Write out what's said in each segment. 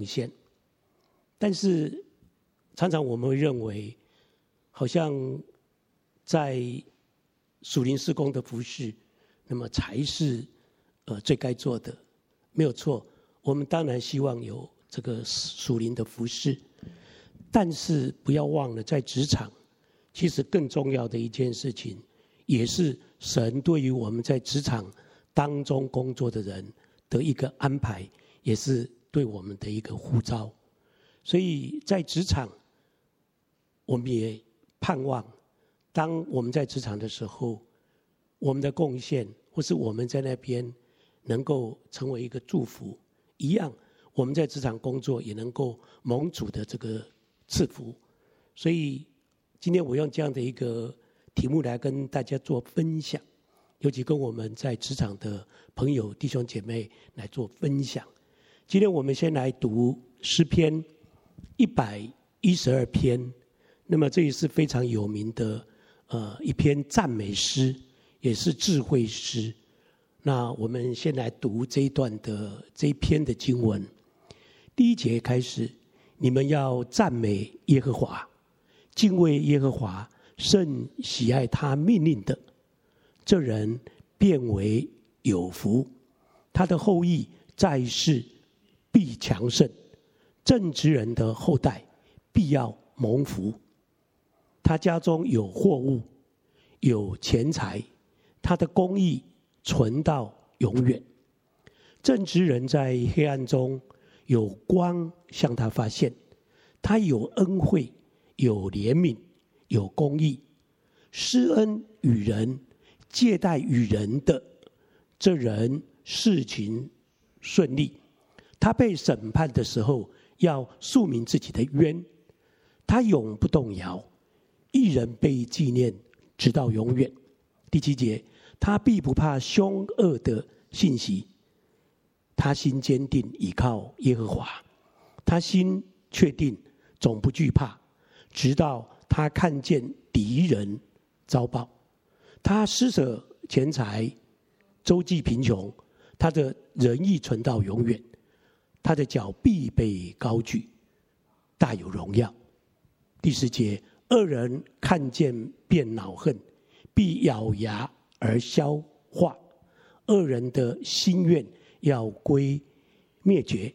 贡献。但是常常我们会认为，好像在属灵事工的服饰，那么才是呃最该做的，没有错。我们当然希望有这个属灵的服饰，但是不要忘了，在职场，其实更重要的一件事情，也是神对于我们在职场当中工作的人的一个安排，也是对我们的一个呼召。所以在职场，我们也盼望，当我们在职场的时候，我们的贡献，或是我们在那边能够成为一个祝福。一样，我们在职场工作也能够蒙主的这个赐福，所以今天我用这样的一个题目来跟大家做分享，尤其跟我们在职场的朋友弟兄姐妹来做分享。今天我们先来读诗篇一百一十二篇，那么这也是非常有名的呃一篇赞美诗，也是智慧诗。那我们先来读这一段的这一篇的经文，第一节开始，你们要赞美耶和华，敬畏耶和华，甚喜爱他命令的，这人便为有福，他的后裔在世必强盛，正直人的后代必要蒙福，他家中有货物，有钱财，他的公义。存到永远，正直人在黑暗中有光向他发现，他有恩惠，有怜悯，有公义，施恩与人，借贷与人的，这人事情顺利。他被审判的时候，要诉明自己的冤，他永不动摇，一人被纪念，直到永远。第七节。他必不怕凶恶的信息，他心坚定倚靠耶和华，他心确定总不惧怕，直到他看见敌人遭报。他施舍钱财，周济贫穷，他的仁义存到永远，他的脚必被高举，大有荣耀。第十节，恶人看见便恼恨，必咬牙。而消化恶人的心愿，要归灭绝。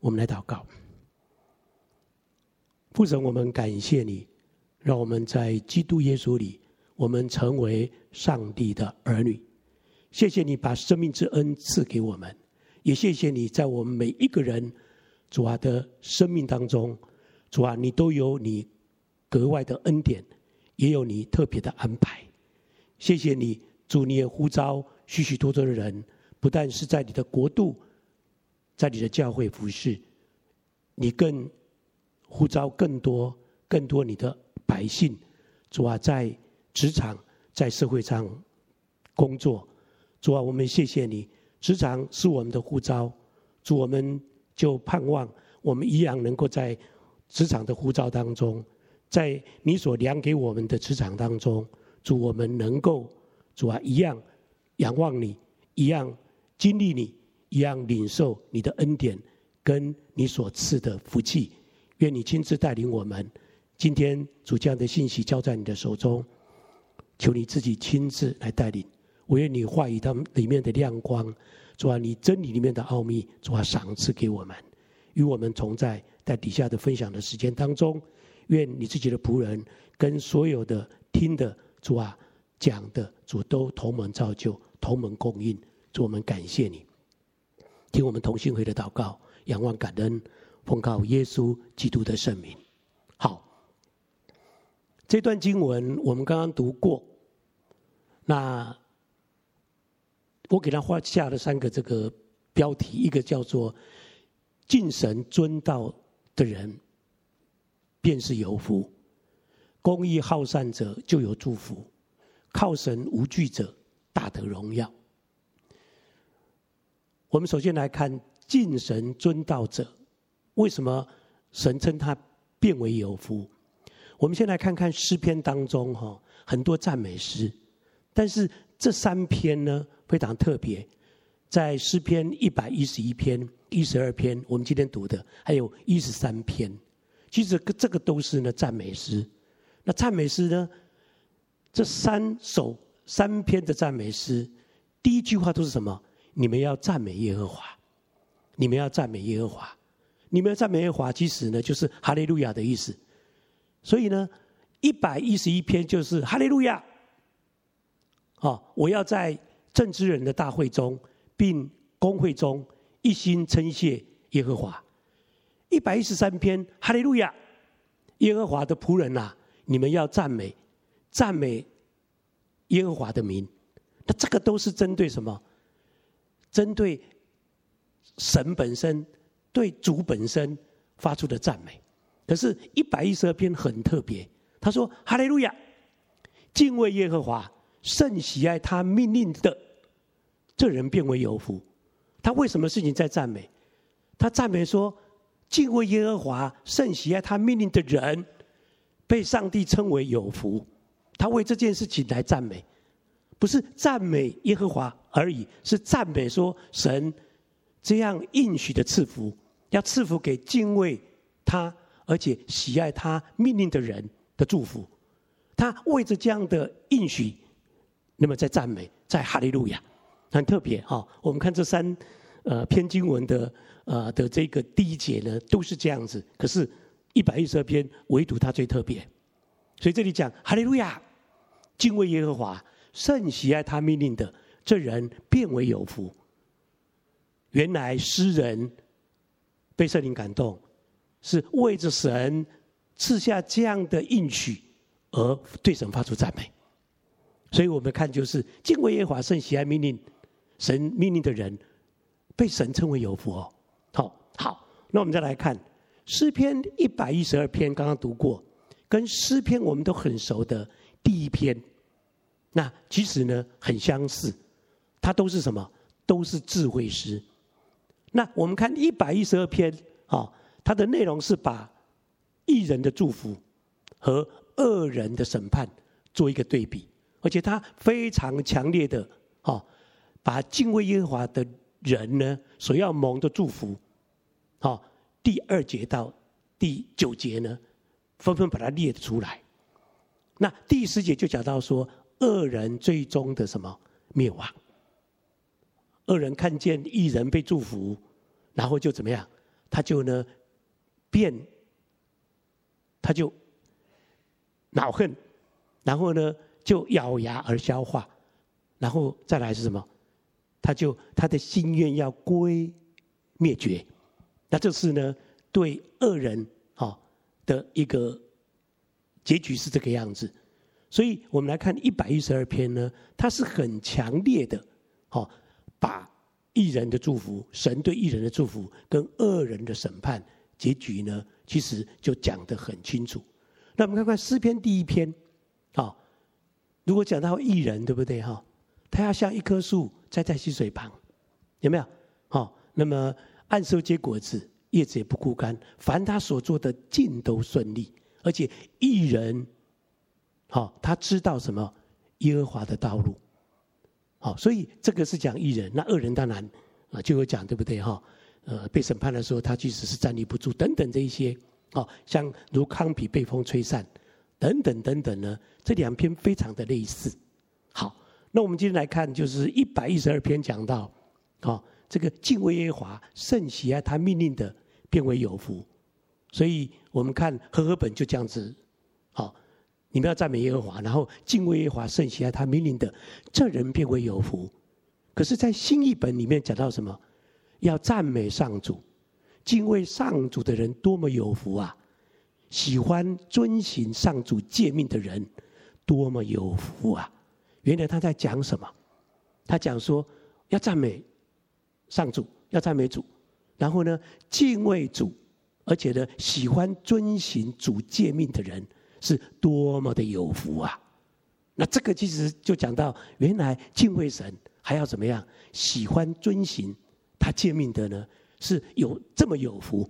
我们来祷告，父神，我们感谢你，让我们在基督耶稣里，我们成为上帝的儿女。谢谢你把生命之恩赐给我们，也谢谢你在我们每一个人主啊的生命当中，主啊，你都有你格外的恩典，也有你特别的安排。谢谢你。主，你也呼召许许多多的人，不但是在你的国度，在你的教会服侍，你更呼召更多、更多你的百姓，主啊，在职场、在社会上工作。主啊，我们谢谢你，职场是我们的呼召，主，我们就盼望我们一样能够在职场的呼召当中，在你所量给我们的职场当中，主，我们能够。主啊，一样仰望你，一样经历你，一样领受你的恩典，跟你所赐的福气。愿你亲自带领我们。今天主这样的信息交在你的手中，求你自己亲自来带领。我愿你话语当里面的亮光，主啊，你真理里面的奥秘，主啊，赏赐给我们，与我们同在在底下的分享的时间当中。愿你自己的仆人跟所有的听的主啊。讲的主都同门造就，同门供应。主，我们感谢你，听我们同心会的祷告，仰望感恩，奉告耶稣基督的圣名。好，这段经文我们刚刚读过。那我给他画下了三个这个标题，一个叫做“敬神尊道的人，便是有福；公义好善者，就有祝福。”靠神无惧者，大得荣耀。我们首先来看敬神尊道者，为什么神称他变为有福？我们先来看看诗篇当中哈，很多赞美诗，但是这三篇呢非常特别，在诗篇一百一十一篇一十二篇，我们今天读的，还有一十三篇，其实这个都是呢赞美诗。那赞美诗呢，这三首三篇的赞美诗，第一句话都是什么？你们要赞美耶和华，你们要赞美耶和华，你们要赞美耶和华，其实呢就是哈利路亚的意思。所以呢，一百一十一篇就是哈利路亚。哦，我要在政治人的大会中，并公会中。一心称谢耶和华，一百一十三篇哈利路亚，耶和华的仆人呐、啊，你们要赞美，赞美耶和华的名。那这个都是针对什么？针对神本身，对主本身发出的赞美。可是，一百一十二篇很特别，他说哈利路亚，敬畏耶和华，甚喜爱他命令的，这人便为有福。他为什么事情在赞美？他赞美说：“敬畏耶和华，甚喜爱他命令的人，被上帝称为有福。”他为这件事情来赞美，不是赞美耶和华而已，是赞美说神这样应许的赐福，要赐福给敬畏他而且喜爱他命令的人的祝福。他为着这样的应许，那么在赞美，在哈利路亚。很特别哈，我们看这三呃篇经文的呃的这个第一节呢，都是这样子。可是，一百一十二篇唯独它最特别，所以这里讲哈利路亚，敬畏耶和华，甚喜爱他命令的，这人变为有福。原来诗人被圣灵感动，是为着神赐下这样的应许而对神发出赞美。所以我们看就是敬畏耶和华，甚喜爱命令。神命令的人，被神称为有福哦。好，好，那我们再来看诗篇一百一十二篇，刚刚读过，跟诗篇我们都很熟的第一篇，那其实呢很相似，它都是什么？都是智慧诗。那我们看一百一十二篇啊，它的内容是把一人的祝福和恶人的审判做一个对比，而且它非常强烈的啊。把敬畏耶和华的人呢，所要蒙的祝福，好，第二节到第九节呢，纷纷把它列出来。那第十节就讲到说，恶人最终的什么灭亡？恶人看见一人被祝福，然后就怎么样？他就呢变，他就恼恨，然后呢就咬牙而消化，然后再来是什么？他就他的心愿要归灭绝，那这是呢对恶人啊的一个结局是这个样子，所以我们来看一百一十二篇呢，它是很强烈的，好把义人的祝福、神对义人的祝福跟恶人的审判结局呢，其实就讲得很清楚。那我们看看诗篇第一篇，啊，如果讲到一人，对不对哈？他要像一棵树。栽在溪水旁，有没有？好，那么按时结果子，叶子也不枯干。凡他所做的，尽都顺利。而且一人，好，他知道什么？耶和华的道路。好，所以这个是讲一人。那二人当然啊，就有讲，对不对？哈，呃，被审判的时候，他即使是站立不住，等等这一些。好，像如糠皮被风吹散，等等等等呢，这两篇非常的类似。好。那我们今天来看，就是一百一十二篇讲到，啊，这个敬畏耶和华，甚喜爱他命令的，变为有福。所以我们看和合本就这样子，好，你们要赞美耶和华，然后敬畏耶和华，甚喜爱他命令的，这人变为有福。可是，在新译本里面讲到什么？要赞美上主，敬畏上主的人多么有福啊！喜欢遵行上主诫命的人多么有福啊！原来他在讲什么？他讲说要赞美上主，要赞美主，然后呢，敬畏主，而且呢，喜欢遵行主诫命的人是多么的有福啊！那这个其实就讲到，原来敬畏神还要怎么样？喜欢遵行他诫命的呢，是有这么有福。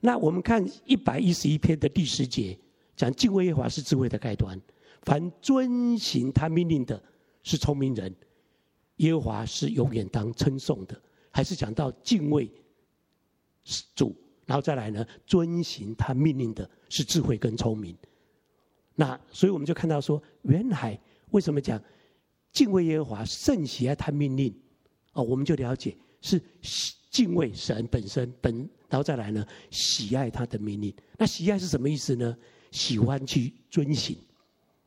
那我们看一百一十一篇的第十节，讲敬畏耶和华是智慧的开端。凡遵行他命令的，是聪明人。耶和华是永远当称颂的。还是讲到敬畏主，然后再来呢，遵行他命令的是智慧跟聪明。那所以我们就看到说，原来为什么讲敬畏耶和华，甚喜爱他命令？哦，我们就了解是敬畏神本身本，然后再来呢，喜爱他的命令。那喜爱是什么意思呢？喜欢去遵行，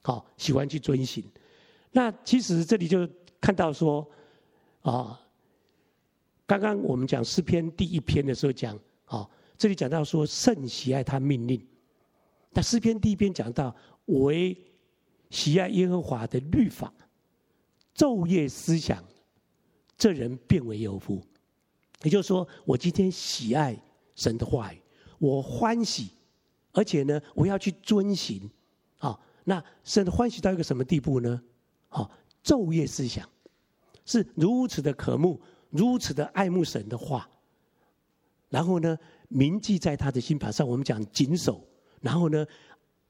好，喜欢去遵行。那其实这里就看到说，啊，刚刚我们讲诗篇第一篇的时候讲，啊，这里讲到说圣喜爱他命令。那诗篇第一篇讲到为喜爱耶和华的律法，昼夜思想，这人便为有福。也就是说，我今天喜爱神的话语，我欢喜。而且呢，我要去遵行，那神欢喜到一个什么地步呢？啊，昼夜思想，是如此的渴慕，如此的爱慕神的话，然后呢，铭记在他的心盘上。我们讲谨守，然后呢，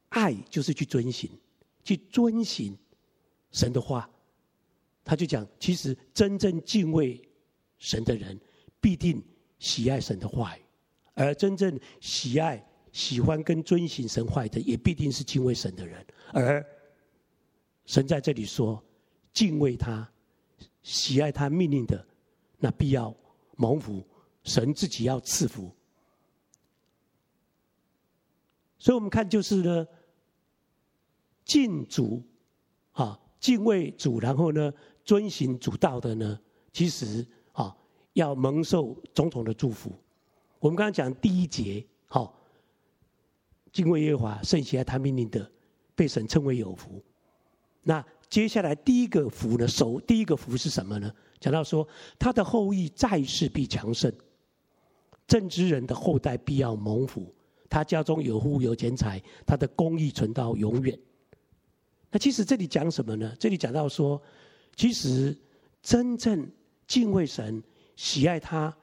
爱就是去遵行，去遵行神的话。他就讲，其实真正敬畏神的人，必定喜爱神的话语，而真正喜爱。喜欢跟遵行神话的，也必定是敬畏神的人。而神在这里说，敬畏他、喜爱他命令的，那必要蒙福。神自己要赐福。所以我们看，就是呢，敬主啊，敬畏主，然后呢，遵行主道的呢，其实啊，要蒙受种种的祝福。我们刚刚讲第一节，好。敬畏耶和华，甚喜爱他命令的，被神称为有福。那接下来第一个福呢？首第一个福是什么呢？讲到说，他的后裔在世必强盛，正直人的后代必要蒙福。他家中有富有钱财，他的公义存到永远。那其实这里讲什么呢？这里讲到说，其实真正敬畏神、喜爱他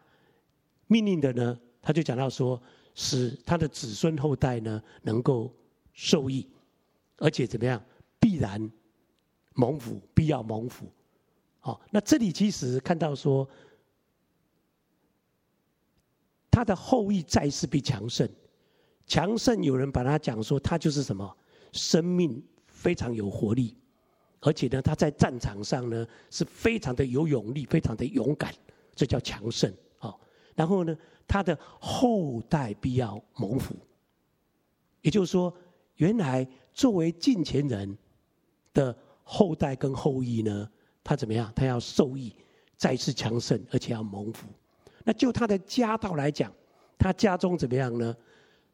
命令的呢，他就讲到说。使他的子孙后代呢能够受益，而且怎么样？必然蒙福，必要蒙福。好，那这里其实看到说，他的后裔再世必强盛。强盛有人把他讲说，他就是什么？生命非常有活力，而且呢，他在战场上呢是非常的有勇力，非常的勇敢，这叫强盛。好，然后呢？他的后代必要蒙福，也就是说，原来作为近前人的后代跟后裔呢，他怎么样？他要受益，再次强盛，而且要蒙福。那就他的家道来讲，他家中怎么样呢？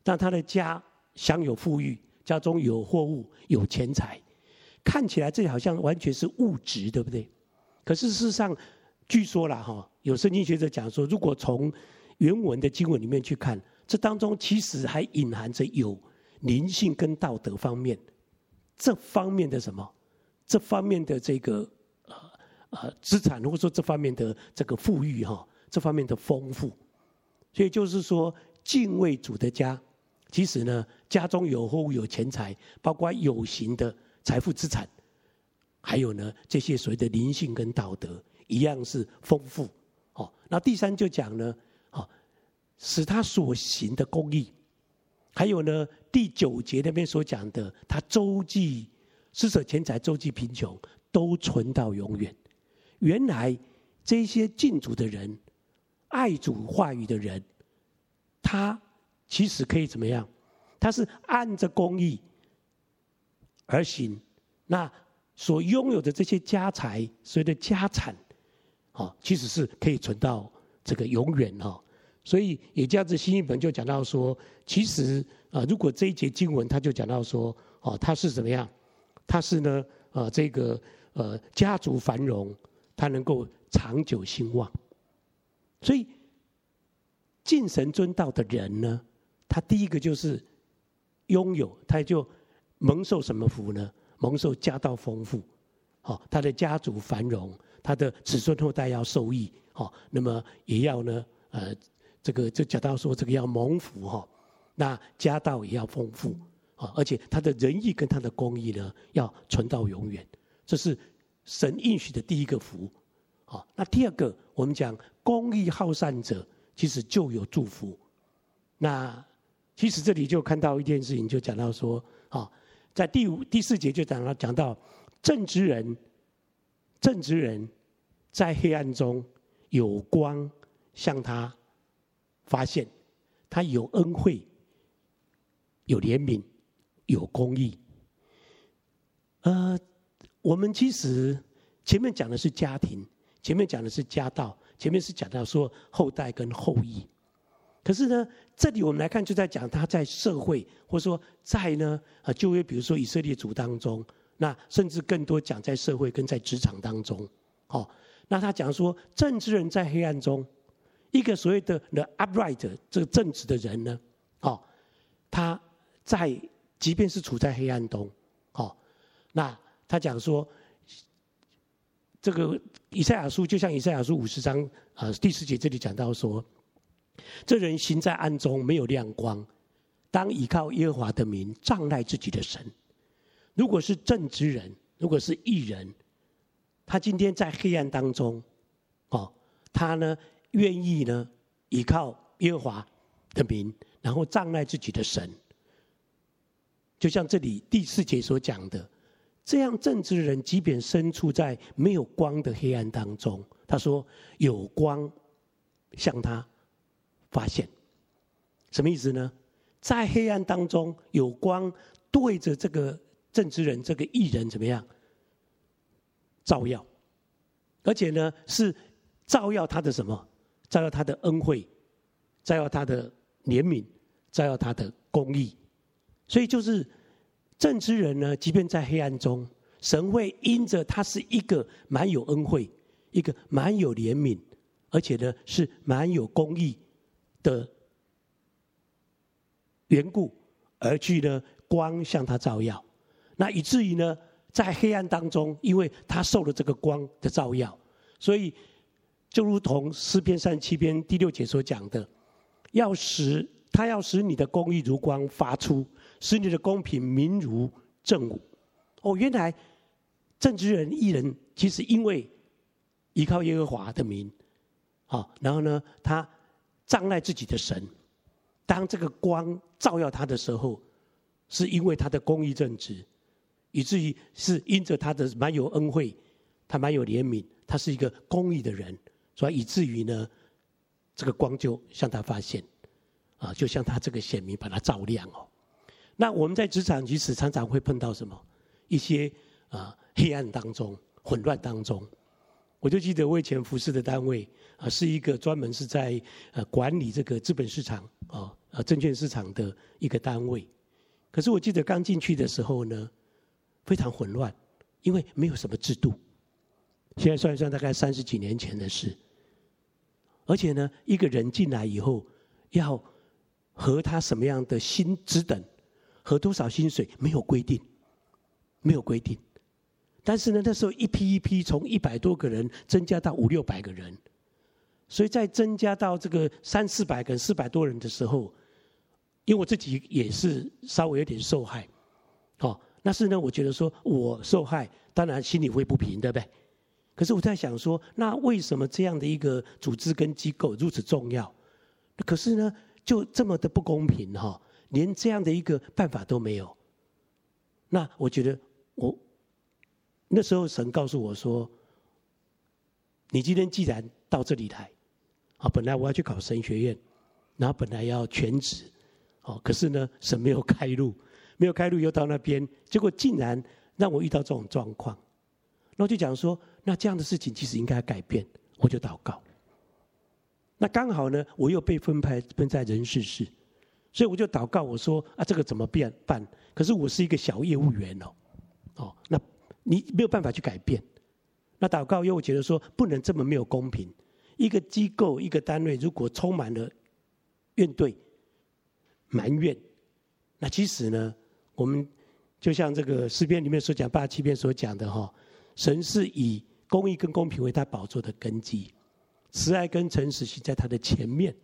让他的家享有富裕，家中有货物、有钱财，看起来这好像完全是物质，对不对？可是事实上，据说了哈，有圣经学者讲说，如果从原文的经文里面去看，这当中其实还隐含着有灵性跟道德方面这方面的什么？这方面的这个呃呃资产，或者说这方面的这个富裕哈，这方面的丰富。所以就是说，敬畏主的家，其实呢，家中有货物、有钱财，包括有形的财富资产，还有呢这些所谓的灵性跟道德，一样是丰富。哦，那第三就讲呢。使他所行的公义，还有呢，第九节那边所讲的，他周济施舍钱财，周济贫穷，都存到永远。原来这些敬主的人，爱主话语的人，他其实可以怎么样？他是按着公义而行，那所拥有的这些家财，所谓的家产，啊，其实是可以存到这个永远哦。所以也这样子，新译本就讲到说，其实啊，如果这一节经文，他就讲到说，哦，他是怎么样？他是呢，呃，这个呃，家族繁荣，他能够长久兴旺。所以敬神尊道的人呢，他第一个就是拥有，他就蒙受什么福呢？蒙受家道丰富，好，他的家族繁荣，他的子孙后代要受益，好，那么也要呢，呃。这个就讲到说，这个要蒙福哈，那家道也要丰富啊，而且他的仁义跟他的公义呢，要存到永远，这是神应许的第一个福啊，那第二个，我们讲公义好善者，其实就有祝福。那其实这里就看到一件事情，就讲到说，啊，在第五、第四节就讲到讲到正直人，正直人在黑暗中有光向他发现，他有恩惠，有怜悯，有公义。呃，我们其实前面讲的是家庭，前面讲的是家道，前面是讲到说后代跟后裔。可是呢，这里我们来看，就在讲他在社会，或者说在呢啊，就业，比如说以色列族当中，那甚至更多讲在社会跟在职场当中。好，那他讲说，政治人在黑暗中，一个所谓的 the upright 这个正直的人呢，哦，他在即便是处在黑暗中。哦那他讲说，这个以赛亚书就像以赛亚书五十章啊第四节这里讲到说，这人行在暗中没有亮光，当倚靠耶和华的名，仗赖自己的神。如果是正直人，如果是义人，他今天在黑暗当中，哦，他呢愿意呢倚靠耶和华的名，然后障碍自己的神。就像这里第四节所讲的。这样正直的人，即便身处在没有光的黑暗当中，他说有光向他发现，什么意思呢？在黑暗当中有光对着这个正直人、这个艺人怎么样照耀？而且呢，是照耀他的什么？照耀他的恩惠，照耀他的怜悯，照耀他的公义。所以就是。正直人呢，即便在黑暗中，神会因着他是一个蛮有恩惠、一个蛮有怜悯，而且呢是蛮有公义的缘故，而去呢光向他照耀。那以至于呢，在黑暗当中，因为他受了这个光的照耀，所以就如同诗篇三七篇第六节所讲的，要使他要使你的公义如光发出。使你的公平明如正午。哦，原来正直人、义人，其实因为依靠耶和华的名，啊，然后呢，他仗赖自己的神。当这个光照耀他的时候，是因为他的公义正直，以至于是因着他的蛮有恩惠，他蛮有怜悯，他是一个公义的人，所以以至于呢，这个光就向他发现，啊，就像他这个显明把他照亮哦。那我们在职场其实常常会碰到什么？一些啊黑暗当中、混乱当中。我就记得我以前服侍的单位啊，是一个专门是在呃管理这个资本市场啊、呃证券市场的一个单位。可是我记得刚进去的时候呢，非常混乱，因为没有什么制度。现在算一算，大概三十几年前的事。而且呢，一个人进来以后，要和他什么样的薪资等。和多少薪水没有规定，没有规定。但是呢，那时候一批一批从一百多个人增加到五六百个人，所以在增加到这个三四百个、四百多人的时候，因为我自己也是稍微有点受害，哦，那是呢，我觉得说我受害，当然心里会不平，对不对？可是我在想说，那为什么这样的一个组织跟机构如此重要？可是呢，就这么的不公平哈、哦？连这样的一个办法都没有，那我觉得我那时候神告诉我说：“你今天既然到这里来，啊，本来我要去考神学院，然后本来要全职，哦，可是呢，神没有开路，没有开路，又到那边，结果竟然让我遇到这种状况，那我就讲说，那这样的事情其实应该改变，我就祷告。那刚好呢，我又被分派分在人事室。所以我就祷告，我说啊，这个怎么变办？可是我是一个小业务员哦，哦，那你没有办法去改变。那祷告又觉得说，不能这么没有公平。一个机构、一个单位，如果充满了怨怼、埋怨，那其实呢，我们就像这个诗篇里面所讲八七篇所讲的哈，神是以公义跟公平为他宝座的根基，慈爱跟诚实行在他的前面。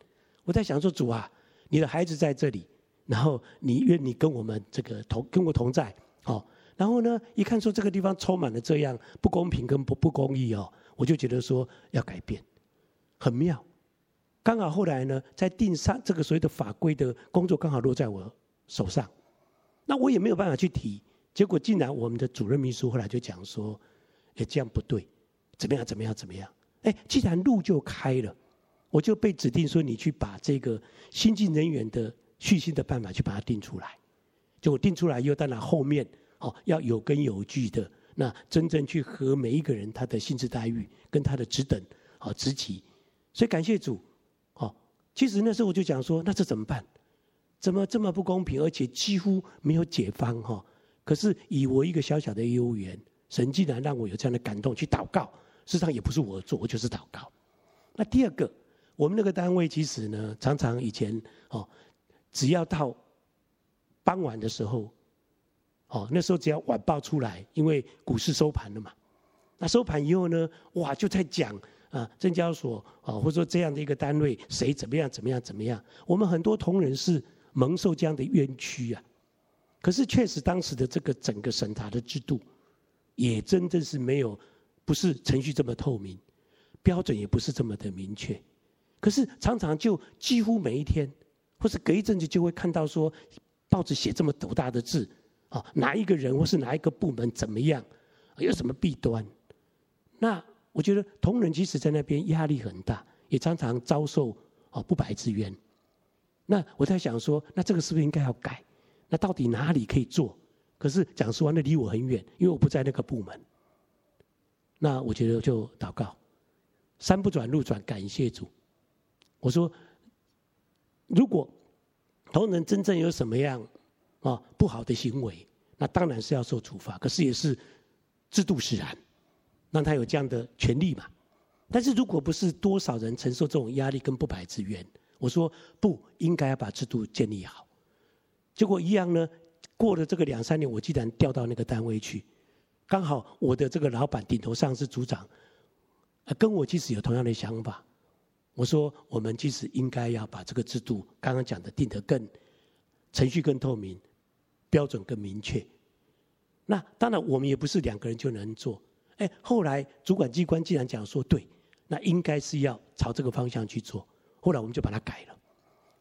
我在想说，主啊。你的孩子在这里，然后你愿你跟我们这个同跟我同在，好，然后呢，一看说这个地方充满了这样不公平跟不不公义哦，我就觉得说要改变，很妙。刚好后来呢，在定上这个所谓的法规的工作，刚好落在我手上，那我也没有办法去提。结果竟然我们的主任秘书后来就讲说：“哎，这样不对，怎么样？怎么样？怎么样？”哎，既然路就开了，我就被指定说你去把这个新进人员的续薪的办法去把它定出来。就我定出来以后，当然后面哦要有根有据的，那真正去和每一个人他的薪资待遇跟他的职等哦职级，所以感谢主。哦其实那时候我就讲说，那这怎么办？怎么这么不公平？而且几乎没有解方哈。可是以我一个小小的业务员，神竟然让我有这样的感动，去祷告。事实上也不是我做，我就是祷告。那第二个，我们那个单位其实呢，常常以前哦，只要到傍晚的时候，哦，那时候只要晚报出来，因为股市收盘了嘛。那收盘以后呢，哇，就在讲。啊，证交所啊，或者说这样的一个单位，谁怎么样怎么样怎么样？我们很多同仁是蒙受这样的冤屈啊。可是确实当时的这个整个审查的制度，也真正是没有，不是程序这么透明，标准也不是这么的明确。可是常常就几乎每一天，或是隔一阵子就会看到说，报纸写这么斗大的字啊，哪一个人或是哪一个部门怎么样，有什么弊端？那。我觉得同仁即使在那边压力很大，也常常遭受啊不白之冤。那我在想说，那这个是不是应该要改？那到底哪里可以做？可是讲实话，那离我很远，因为我不在那个部门。那我觉得就祷告，山不转路转，感谢主。我说，如果同仁真正有什么样啊不好的行为，那当然是要受处罚。可是也是制度使然。让他有这样的权利嘛？但是如果不是多少人承受这种压力跟不白之冤，我说不应该要把制度建立好。结果一样呢，过了这个两三年，我既然调到那个单位去，刚好我的这个老板顶头上司组长，跟我其实有同样的想法。我说我们其实应该要把这个制度刚刚讲的定得更程序更透明，标准更明确。那当然我们也不是两个人就能做。哎，后来主管机关既然讲说对，那应该是要朝这个方向去做。后来我们就把它改了。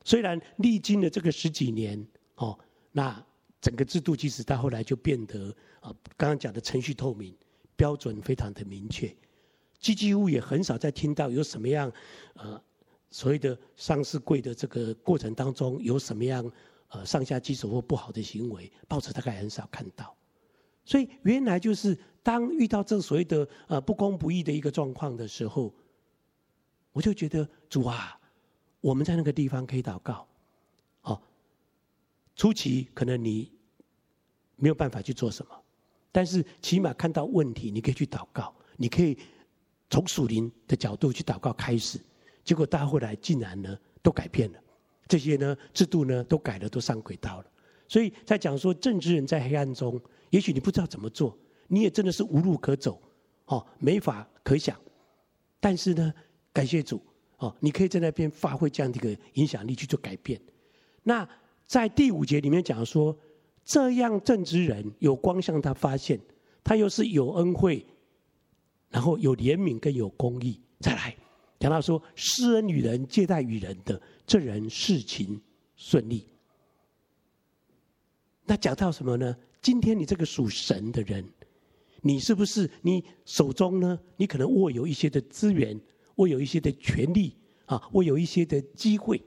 虽然历经了这个十几年，哦，那整个制度其实到后来就变得啊，刚刚讲的程序透明，标准非常的明确，几几乎也很少再听到有什么样呃所谓的上市柜的这个过程当中有什么样呃上下其手或不好的行为，报纸大概很少看到。所以原来就是当遇到这所谓的呃不公不义的一个状况的时候，我就觉得主啊，我们在那个地方可以祷告，哦，初期可能你没有办法去做什么，但是起码看到问题，你可以去祷告，你可以从属灵的角度去祷告开始，结果到后来竟然呢都改变了，这些呢制度呢都改了，都上轨道了。所以在讲说正直人在黑暗中。也许你不知道怎么做，你也真的是无路可走，哦，没法可想。但是呢，感谢主，哦，你可以在那边发挥这样的一个影响力去做改变。那在第五节里面讲说，这样正直人有光向他发现，他又是有恩惠，然后有怜悯跟有公义。再来讲到说，施恩与人、借贷与人的这人事情顺利。那讲到什么呢？今天你这个属神的人，你是不是你手中呢？你可能握有一些的资源，握有一些的权利啊，握有一些的机会。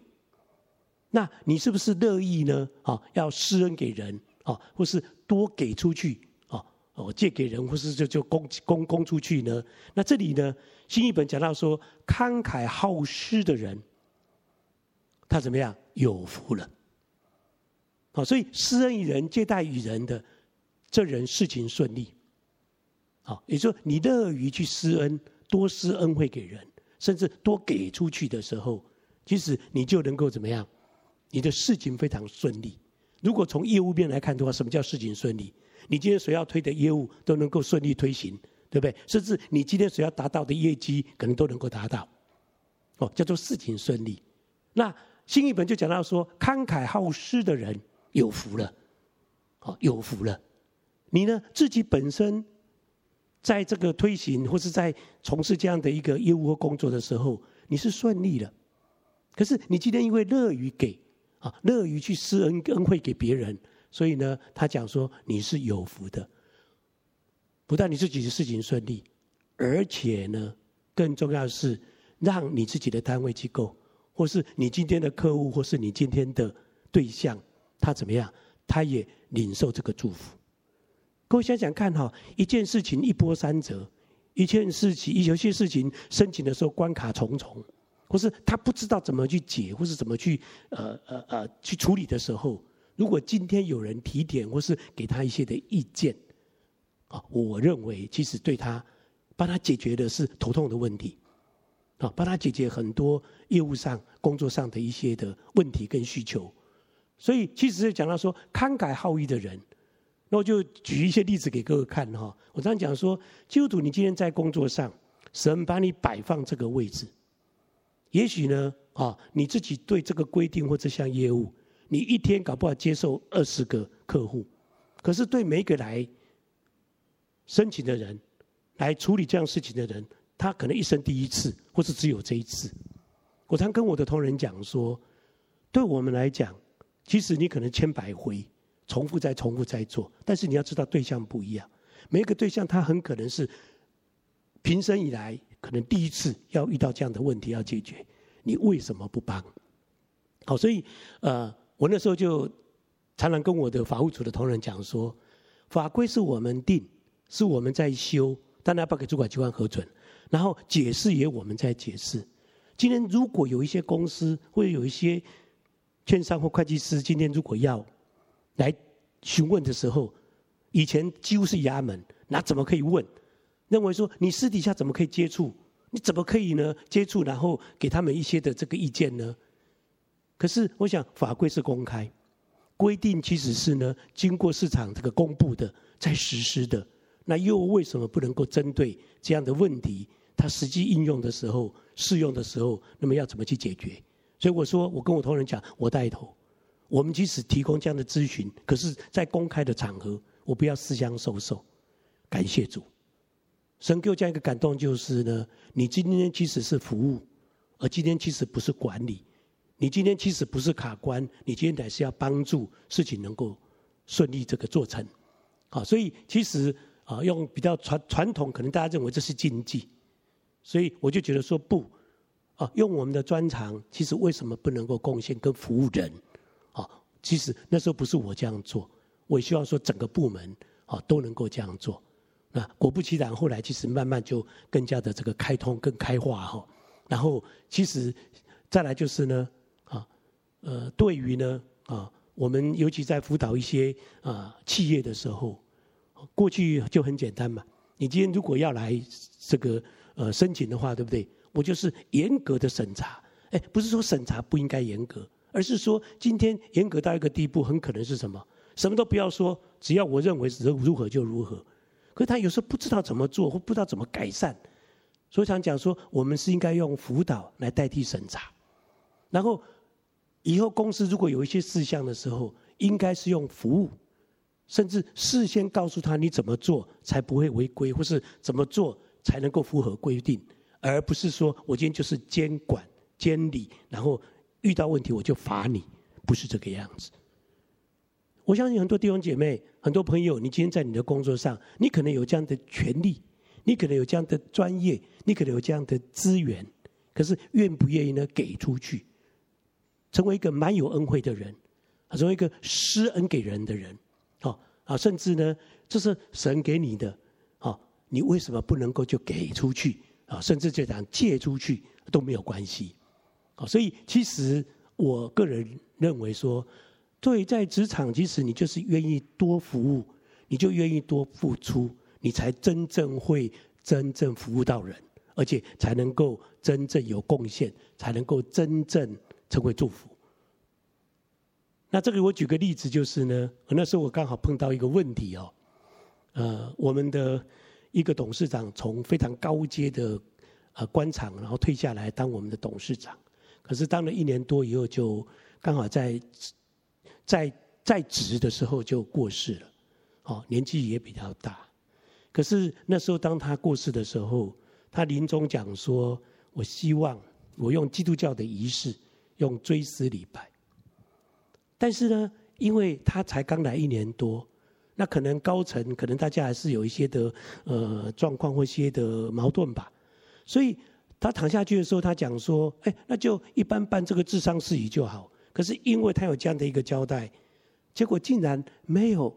那你是不是乐意呢？啊，要施恩给人啊，或是多给出去啊？哦，借给人，或是就就供供供出去呢？那这里呢，新译本讲到说，慷慨好施的人，他怎么样？有福了。好，所以施恩于人、借贷于人的这人事情顺利。好，也就是说你乐于去施恩、多施恩惠给人，甚至多给出去的时候，其实你就能够怎么样？你的事情非常顺利。如果从业务面来看的话，什么叫事情顺利？你今天所要推的业务都能够顺利推行，对不对？甚至你今天所要达到的业绩，可能都能够达到。哦，叫做事情顺利。那新一本就讲到说，慷慨好施的人。有福了，好有福了。你呢？自己本身在这个推行或是在从事这样的一个业务或工作的时候，你是顺利的。可是你今天因为乐于给啊，乐于去施恩恩惠给别人，所以呢，他讲说你是有福的。不但你自己的事情顺利，而且呢，更重要的是让你自己的单位机构，或是你今天的客户，或是你今天的对象，他怎么样，他也领受这个祝福。各位想想看哈，一件事情一波三折，一件事情有些事情申请的时候关卡重重。或是他不知道怎么去解，或是怎么去呃呃呃去处理的时候，如果今天有人提点或是给他一些的意见，啊，我认为其实对他帮他解决的是头痛的问题，啊，帮他解决很多业务上工作上的一些的问题跟需求。所以其实讲到说慷慨好义的人，那我就举一些例子给各位看哈。我常常讲说，基督徒，你今天在工作上，神把你摆放这个位置。也许呢，啊，你自己对这个规定或这项业务，你一天搞不好接受二十个客户，可是对每一个来申请的人，来处理这样事情的人，他可能一生第一次，或是只有这一次。我常跟我的同仁讲说，对我们来讲，其实你可能千百回重复再重复再做，但是你要知道对象不一样，每一个对象他很可能是平生以来。可能第一次要遇到这样的问题要解决，你为什么不帮？好，所以呃，我那时候就常常跟我的法务组的同仁讲说，法规是我们定，是我们在修，当然要报给主管机关核准，然后解释也我们在解释。今天如果有一些公司或者有一些券商或会计师，今天如果要来询问的时候，以前几乎是衙门，那怎么可以问？认为说你私底下怎么可以接触？你怎么可以呢接触，然后给他们一些的这个意见呢？可是我想法规是公开规定，其实是呢经过市场这个公布的，在实施的。那又为什么不能够针对这样的问题，它实际应用的时候、适用的时候，那么要怎么去解决？所以我说，我跟我同仁讲，我带头，我们即使提供这样的咨询，可是在公开的场合，我不要私相授受。感谢主。神给我这样一个感动，就是呢，你今天其实是服务，而今天其实不是管理，你今天其实不是卡关，你今天乃是要帮助事情能够顺利这个做成，好，所以其实啊，用比较传传统，可能大家认为这是禁忌，所以我就觉得说不，啊，用我们的专长，其实为什么不能够贡献跟服务人？啊，其实那时候不是我这样做，我也希望说整个部门啊都能够这样做。果不其然，后来其实慢慢就更加的这个开通、更开化哈。然后其实再来就是呢，啊，呃，对于呢，啊，我们尤其在辅导一些啊企业的时候，过去就很简单嘛。你今天如果要来这个呃申请的话，对不对？我就是严格的审查。哎，不是说审查不应该严格，而是说今天严格到一个地步，很可能是什么？什么都不要说，只要我认为如如何就如何。可是他有时候不知道怎么做，或不知道怎么改善，所以常讲说，我们是应该用辅导来代替审查。然后以后公司如果有一些事项的时候，应该是用服务，甚至事先告诉他你怎么做才不会违规，或是怎么做才能够符合规定，而不是说我今天就是监管监理，然后遇到问题我就罚你，不是这个样子。我相信很多弟兄姐妹、很多朋友，你今天在你的工作上，你可能有这样的权利，你可能有这样的专业，你可能有这样的资源，可是愿不愿意呢？给出去，成为一个蛮有恩惠的人，成为一个施恩给人的人，好啊，甚至呢，这是神给你的，好，你为什么不能够就给出去啊？甚至就讲借出去都没有关系，好，所以其实我个人认为说。对，在职场，即使你就是愿意多服务，你就愿意多付出，你才真正会真正服务到人，而且才能够真正有贡献，才能够真正成为祝福。那这个我举个例子，就是呢，那时候我刚好碰到一个问题哦，呃，我们的一个董事长从非常高阶的呃官场，然后退下来当我们的董事长，可是当了一年多以后，就刚好在。在在职的时候就过世了，哦，年纪也比较大。可是那时候当他过世的时候，他临终讲说：“我希望我用基督教的仪式，用追思礼拜。”但是呢，因为他才刚来一年多，那可能高层可能大家还是有一些的呃状况或一些的矛盾吧，所以他躺下去的时候，他讲说：“哎，那就一般办这个治丧事宜就好。”可是因为他有这样的一个交代，结果竟然没有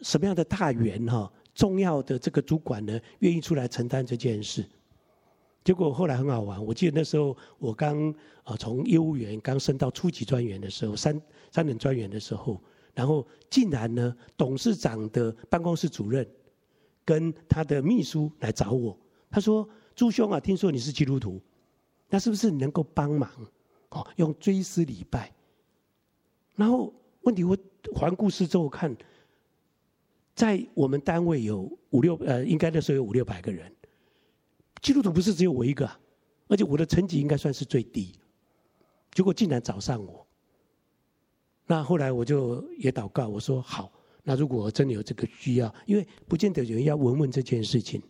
什么样的大员哈重要的这个主管呢愿意出来承担这件事。结果后来很好玩，我记得那时候我刚啊从业务员刚升到初级专员的时候，三三等专员的时候，然后竟然呢董事长的办公室主任跟他的秘书来找我，他说：“朱兄啊，听说你是基督徒，那是不是能够帮忙？哦，用追思礼拜。”然后问题我环顾四周看，在我们单位有五六呃，应该那时候有五六百个人。基督徒不是只有我一个，而且我的成绩应该算是最低，结果竟然找上我。那后来我就也祷告，我说好，那如果真的有这个需要，因为不见得有人要闻闻这件事情。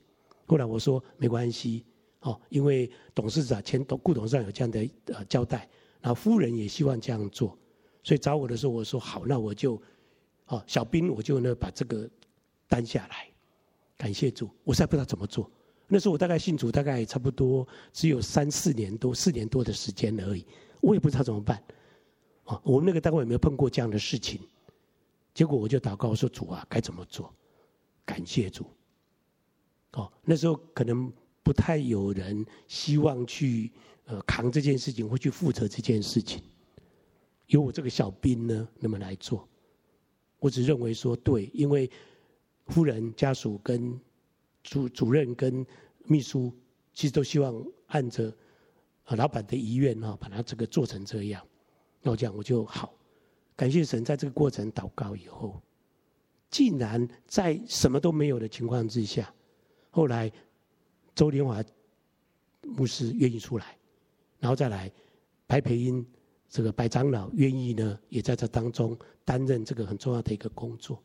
后来我说没关系，哦，因为董事长前董顾董事长有这样的呃交代，然后夫人也希望这样做，所以找我的时候我说好，那我就哦小兵我就呢把这个担下来，感谢主，我实在不知道怎么做。那时候我大概信主，大概差不多只有三四年多、四年多的时间而已，我也不知道怎么办。哦，我们那个单位有没有碰过这样的事情？结果我就祷告说：“主啊，该怎么做？”感谢主。哦，那时候可能不太有人希望去呃扛这件事情或去负责这件事情，由我这个小兵呢那么来做。我只认为说对，因为夫人家属跟。主主任跟秘书其实都希望按着啊老板的遗愿啊，把它这个做成这样。那我讲我就好，感谢神，在这个过程祷告以后，竟然在什么都没有的情况之下，后来周连华牧师愿意出来，然后再来白培英这个白长老愿意呢，也在这当中担任这个很重要的一个工作，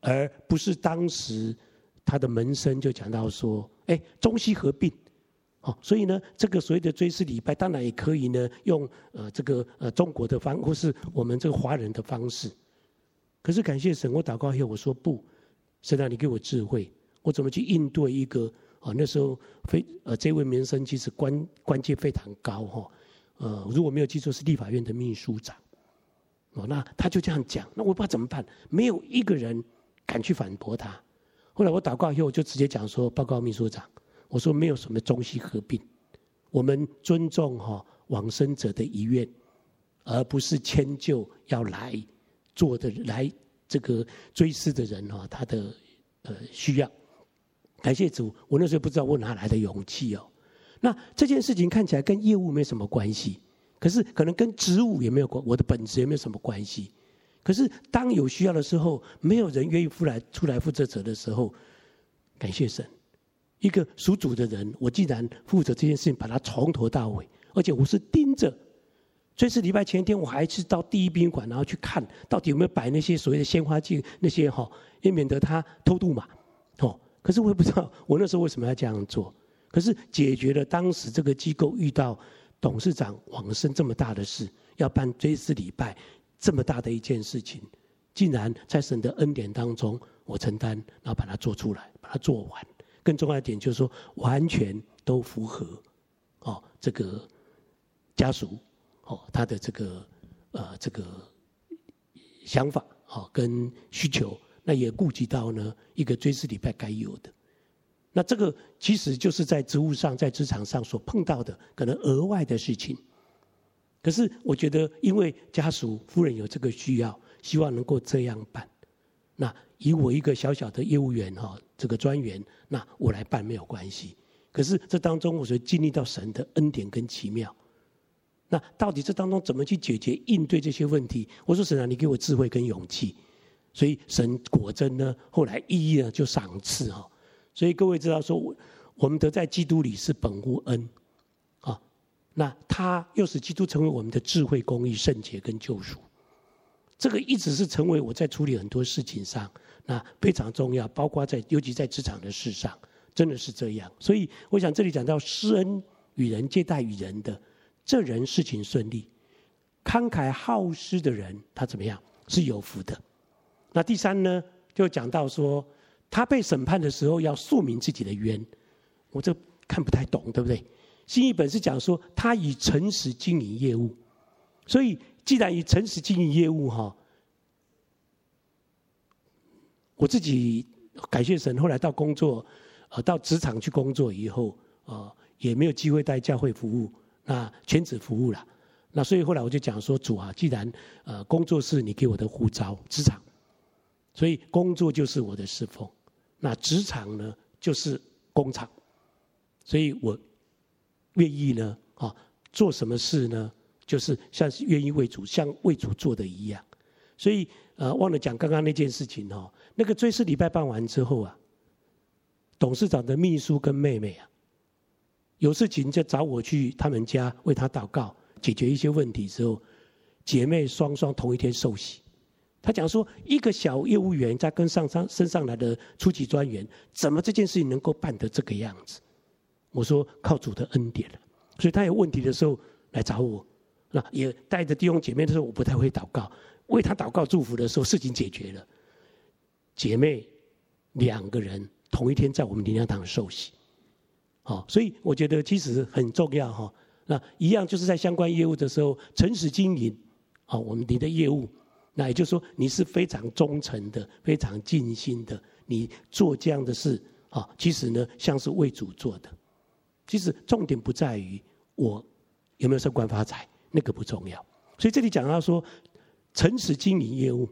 而不是当时。他的门生就讲到说：“哎，中西合并，哦，所以呢，这个所谓的追思礼拜，当然也可以呢，用呃这个呃中国的方，或是我们这个华人的方式。可是感谢神，我祷告以后，我说不，神啊，你给我智慧，我怎么去应对一个啊？那时候非呃这位民生其实官官阶非常高哈，呃，如果没有记错是立法院的秘书长，哦，那他就这样讲，那我不知道怎么办，没有一个人敢去反驳他。”后来我祷告以后，我就直接讲说：“报告秘书长，我说没有什么中西合并，我们尊重哈往生者的遗愿，而不是迁就要来做的来这个追思的人哈他的呃需要。感谢主，我那时候不知道我哪来的勇气哦。那这件事情看起来跟业务没什么关系，可是可能跟职务也没有关，我的本职也没有什么关系。”可是，当有需要的时候，没有人愿意出来出来负责责的时候，感谢神，一个属主的人，我既然负责这件事情，把它从头到尾，而且我是盯着。这次礼拜前一天，我还是到第一宾馆，然后去看到底有没有摆那些所谓的鲜花镜，那些哈，也免得他偷渡嘛。哦，可是我也不知道 我那时候为什么要这样做。可是解决了当时这个机构遇到董事长往生这么大的事，要办追思礼拜。这么大的一件事情，竟然在神的恩典当中，我承担，然后把它做出来，把它做完。更重要一点就是说，完全都符合哦，这个家属哦他的这个呃这个想法哦跟需求，那也顾及到呢一个追思礼拜该有的。那这个其实就是在职务上，在职场上所碰到的可能额外的事情。可是我觉得，因为家属夫人有这个需要，希望能够这样办。那以我一个小小的业务员哈，这个专员，那我来办没有关系。可是这当中，我所经历到神的恩典跟奇妙。那到底这当中怎么去解决应对这些问题？我说神啊，你给我智慧跟勇气。所以神果真呢，后来一一呢就赏赐哈。所以各位知道说，我们得在基督里是本乎恩啊。那他又使基督成为我们的智慧、公义、圣洁跟救赎。这个一直是成为我在处理很多事情上那非常重要，包括在尤其在职场的事上，真的是这样。所以我想这里讲到施恩与人、接待与人的这人事情顺利，慷慨好施的人他怎么样是有福的。那第三呢，就讲到说他被审判的时候要诉明自己的冤，我这看不太懂，对不对？新译本是讲说他以诚实经营业务，所以既然以诚实经营业务哈，我自己感谢神，后来到工作，呃，到职场去工作以后，呃，也没有机会在教会服务，那全职服务了，那所以后来我就讲说主啊，既然呃工作是你给我的护照，职场，所以工作就是我的侍奉，那职场呢就是工厂，所以我。愿意呢？啊，做什么事呢？就是像是愿意为主，像为主做的一样。所以呃，忘了讲刚刚那件事情哦。那个追思礼拜办完之后啊，董事长的秘书跟妹妹啊，有事情就找我去他们家为他祷告，解决一些问题之后，姐妹双双同一天受洗。他讲说，一个小业务员在跟上上升上来的初级专员，怎么这件事情能够办得这个样子？我说靠主的恩典了，所以他有问题的时候来找我，那也带着弟兄姐妹的时候，我不太会祷告，为他祷告祝福的时候，事情解决了。姐妹两个人同一天在我们灵粮堂受洗，好，所以我觉得其实很重要哈。那一样就是在相关业务的时候，诚实经营，好，我们你的业务，那也就是说你是非常忠诚的，非常尽心的，你做这样的事，啊，其实呢像是为主做的。其实重点不在于我有没有升官发财，那个不重要。所以这里讲到说，诚实经营业务，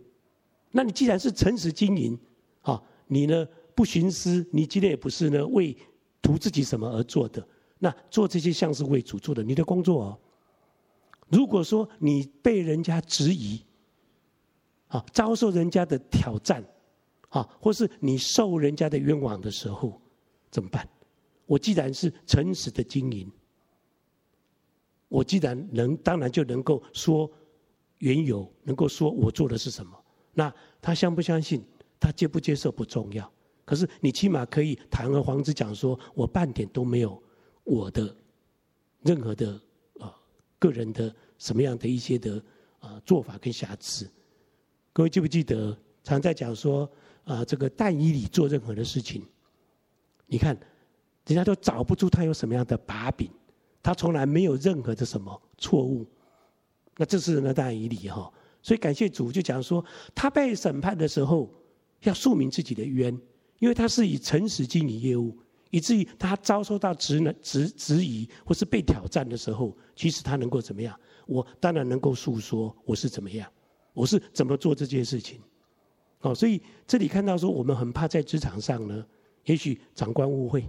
那你既然是诚实经营，啊，你呢不徇私，你今天也不是呢为图自己什么而做的，那做这些像是为主做的，你的工作哦。如果说你被人家质疑，啊，遭受人家的挑战，啊，或是你受人家的冤枉的时候，怎么办？我既然是诚实的经营，我既然能，当然就能够说缘由，能够说我做的是什么。那他相不相信，他接不接受不重要。可是你起码可以堂而皇之讲说，我半点都没有我的任何的啊个人的什么样的一些的啊做法跟瑕疵。各位记不记得常在讲说啊这个但以理做任何的事情，你看。人家都找不出他有什么样的把柄，他从来没有任何的什么错误。那这是呢但以理哈，所以感谢主就讲说，他被审判的时候要诉明自己的冤，因为他是以诚实经营业务，以至于他遭受到质呢质质疑或是被挑战的时候，其实他能够怎么样？我当然能够诉说我是怎么样，我是怎么做这件事情。哦，所以这里看到说，我们很怕在职场上呢，也许长官误会。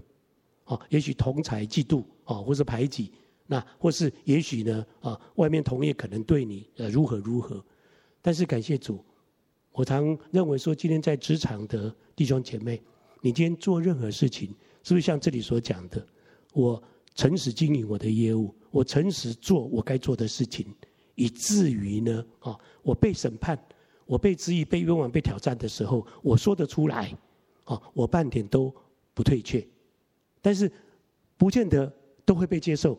啊，也许同侪嫉妒啊，或是排挤，那或是也许呢啊，外面同业可能对你呃如何如何，但是感谢主，我常认为说，今天在职场的弟兄姐妹，你今天做任何事情，是不是像这里所讲的，我诚实经营我的业务，我诚实做我该做的事情，以至于呢啊，我被审判，我被质疑、被冤枉、被挑战的时候，我说得出来，啊，我半点都不退却。但是，不见得都会被接受。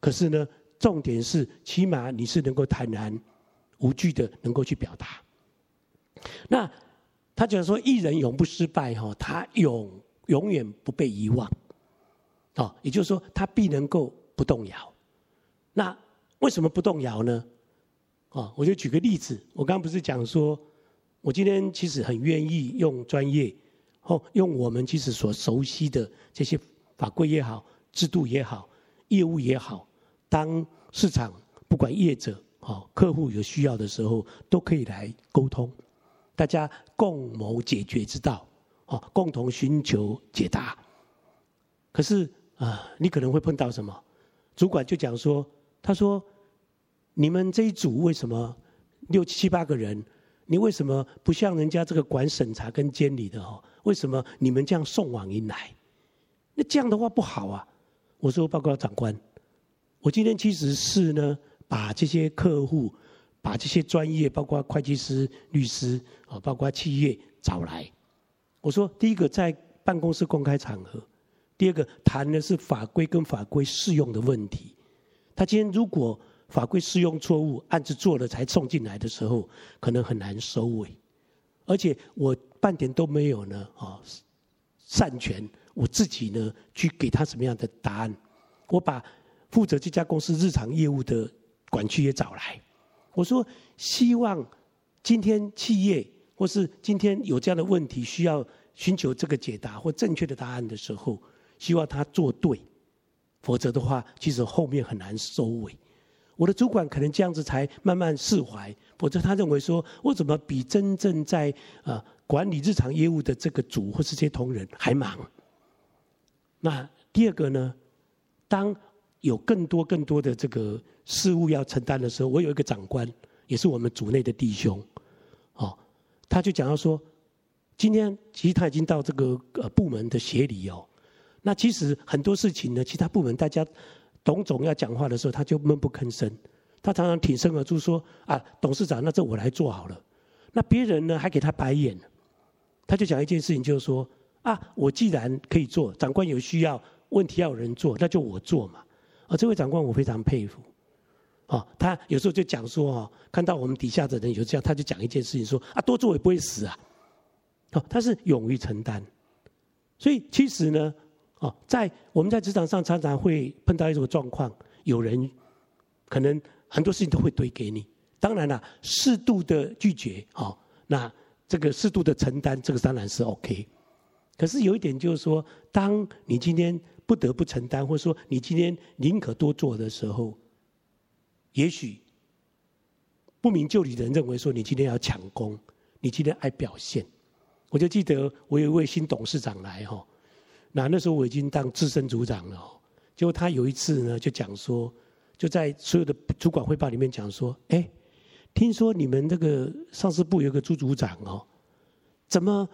可是呢，重点是，起码你是能够坦然无惧的，能够去表达。那他讲说，一人永不失败哈，他永永远不被遗忘。哦，也就是说，他必能够不动摇。那为什么不动摇呢？啊，我就举个例子，我刚刚不是讲说，我今天其实很愿意用专业。哦，用我们其实所熟悉的这些法规也好、制度也好、业务也好，当市场不管业者、哦客户有需要的时候，都可以来沟通，大家共谋解决之道，哦，共同寻求解答。可是啊，你可能会碰到什么？主管就讲说，他说：“你们这一组为什么六七八个人？你为什么不像人家这个管审查跟监理的哦？”为什么你们这样送往迎来？那这样的话不好啊！我说报告长官，我今天其实是呢，把这些客户，把这些专业，包括会计师、律师啊，包括企业找来。我说，第一个在办公室公开场合，第二个谈的是法规跟法规适用的问题。他今天如果法规适用错误，案子做了才送进来的时候，可能很难收尾。而且我半点都没有呢，啊，善权我自己呢去给他什么样的答案？我把负责这家公司日常业务的管区也找来，我说希望今天企业或是今天有这样的问题需要寻求这个解答或正确的答案的时候，希望他做对，否则的话，其实后面很难收尾。我的主管可能这样子才慢慢释怀，否则他认为说，我怎么比真正在呃管理日常业务的这个组或是这些同仁还忙？那第二个呢，当有更多更多的这个事务要承担的时候，我有一个长官，也是我们组内的弟兄，哦，他就讲到说，今天其实他已经到这个呃部门的协理哦，那其实很多事情呢，其他部门大家。董总要讲话的时候，他就闷不吭声。他常常挺身而出说：“啊，董事长，那这我来做好了。”那别人呢还给他白眼。他就讲一件事情，就是说：“啊，我既然可以做，长官有需要，问题要有人做，那就我做嘛。”啊，这位长官我非常佩服。啊，他有时候就讲说：“哦，看到我们底下的人有这样，他就讲一件事情说：啊，多做也不会死啊。”哦，他是勇于承担。所以其实呢。哦，在我们在职场上常常会碰到一种状况，有人可能很多事情都会堆给你。当然了，适度的拒绝，哦，那这个适度的承担，这个当然是 OK。可是有一点就是说，当你今天不得不承担，或者说你今天宁可多做的时候，也许不明就里的人认为说你今天要抢功，你今天爱表现。我就记得我有一位新董事长来哈。那那时候我已经当资深组长了，结果他有一次呢，就讲说，就在所有的主管汇报里面讲说，哎，听说你们这个上市部有个朱组长哦，怎么，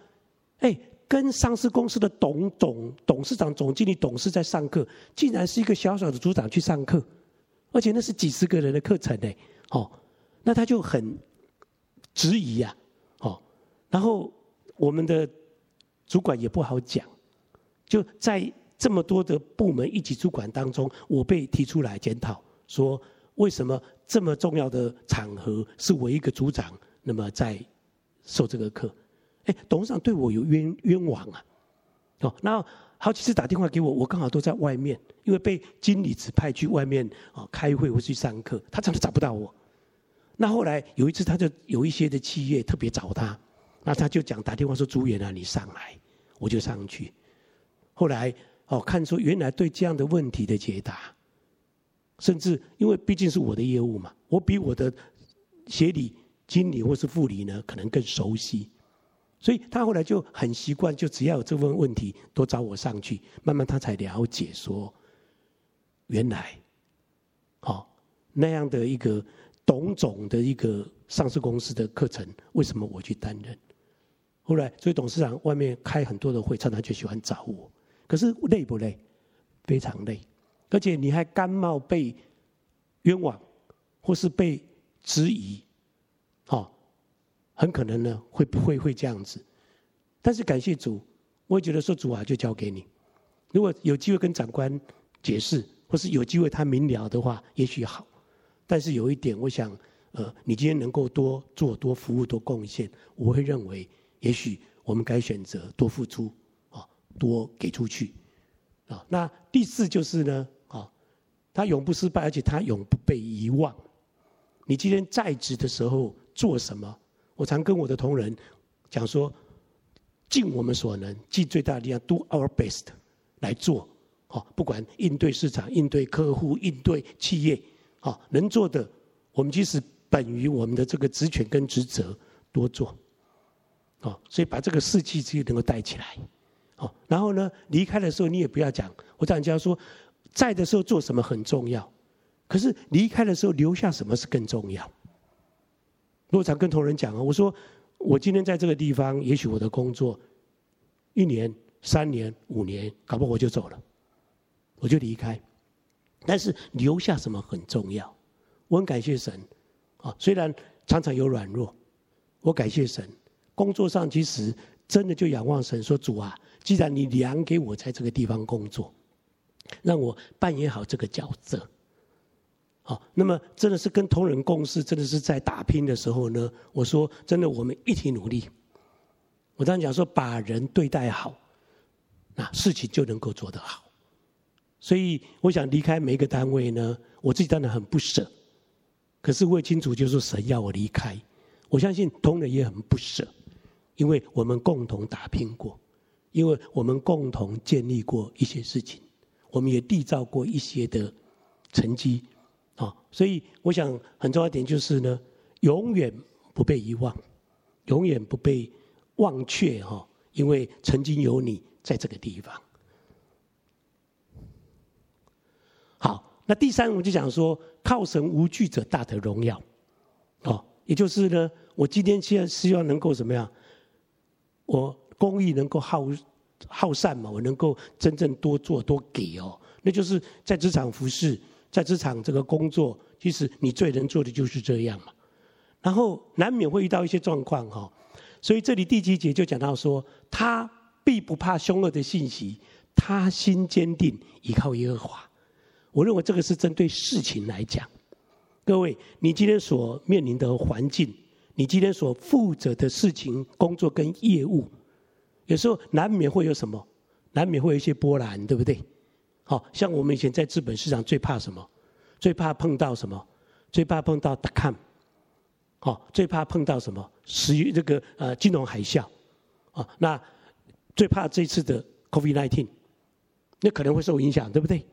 哎，跟上市公司的董董董事长、总经理、董事在上课，竟然是一个小小的组长去上课，而且那是几十个人的课程呢，哦，那他就很质疑呀，哦，然后我们的主管也不好讲。就在这么多的部门一级主管当中，我被提出来检讨，说为什么这么重要的场合是我一个组长，那么在受这个课？哎，董事长对我有冤冤枉啊！哦，然后好几次打电话给我，我刚好都在外面，因为被经理指派去外面啊开会或去上课，他常常找不到我。那后来有一次，他就有一些的企业特别找他，那他就讲打电话说：“朱元啊，你上来。”我就上去。后来哦，看出原来对这样的问题的解答，甚至因为毕竟是我的业务嘛，我比我的协理、经理或是副理呢可能更熟悉，所以他后来就很习惯，就只要有这份问题都找我上去，慢慢他才了解说，原来，哦那样的一个董总的一个上市公司的课程，为什么我去担任？后来，所以董事长外面开很多的会，常常就喜欢找我。可是累不累？非常累，而且你还甘冒被冤枉，或是被质疑，哦，很可能呢会不会会这样子。但是感谢主，我也觉得说主啊，就交给你。如果有机会跟长官解释，或是有机会他明了的话，也许好。但是有一点，我想，呃，你今天能够多做多服务多贡献，我会认为，也许我们该选择多付出。多给出去，啊，那第四就是呢，啊，他永不失败，而且他永不被遗忘。你今天在职的时候做什么？我常跟我的同仁讲说，尽我们所能，尽最大的力量，do our best 来做，啊，不管应对市场、应对客户、应对企业，啊，能做的，我们即使本于我们的这个职权跟职责，多做，啊，所以把这个士气自己能够带起来。然后呢，离开的时候你也不要讲。我常常说，在的时候做什么很重要，可是离开的时候留下什么是更重要。我常跟同仁讲啊，我说我今天在这个地方，也许我的工作一年、三年、五年，搞不好我就走了，我就离开。但是留下什么很重要。我很感谢神，啊，虽然常常有软弱，我感谢神。工作上其实真的就仰望神说：“主啊，既然你量给我在这个地方工作，让我扮演好这个角色。”好，那么真的是跟同仁共事，真的是在打拼的时候呢。我说真的，我们一起努力。我当然讲说，把人对待好，那事情就能够做得好。所以我想离开每一个单位呢，我自己当然很不舍。可是我也清楚，就是神要我离开。我相信同仁也很不舍，因为我们共同打拼过，因为我们共同建立过一些事情，我们也缔造过一些的成绩。啊，所以我想很重要一点就是呢，永远不被遗忘，永远不被忘却哈，因为曾经有你在这个地方。好，那第三我就讲说，靠神无惧者大得荣耀，哦，也就是呢，我今天现在希望能够怎么样？我公益能够好好善嘛，我能够真正多做多给哦，那就是在职场服侍。在职场这个工作，其实你最能做的就是这样嘛。然后难免会遇到一些状况哈，所以这里第七节就讲到说，他必不怕凶恶的信息，他心坚定，依靠耶和华。我认为这个是针对事情来讲。各位，你今天所面临的环境，你今天所负责的事情、工作跟业务，有时候难免会有什么？难免会有一些波澜，对不对？好像我们以前在资本市场最怕什么？最怕碰到什么？最怕碰到 dot-com，好，最怕碰到什么？石油这个呃金融海啸，啊，那最怕这次的 COVID-19，那可能会受影响，对不对？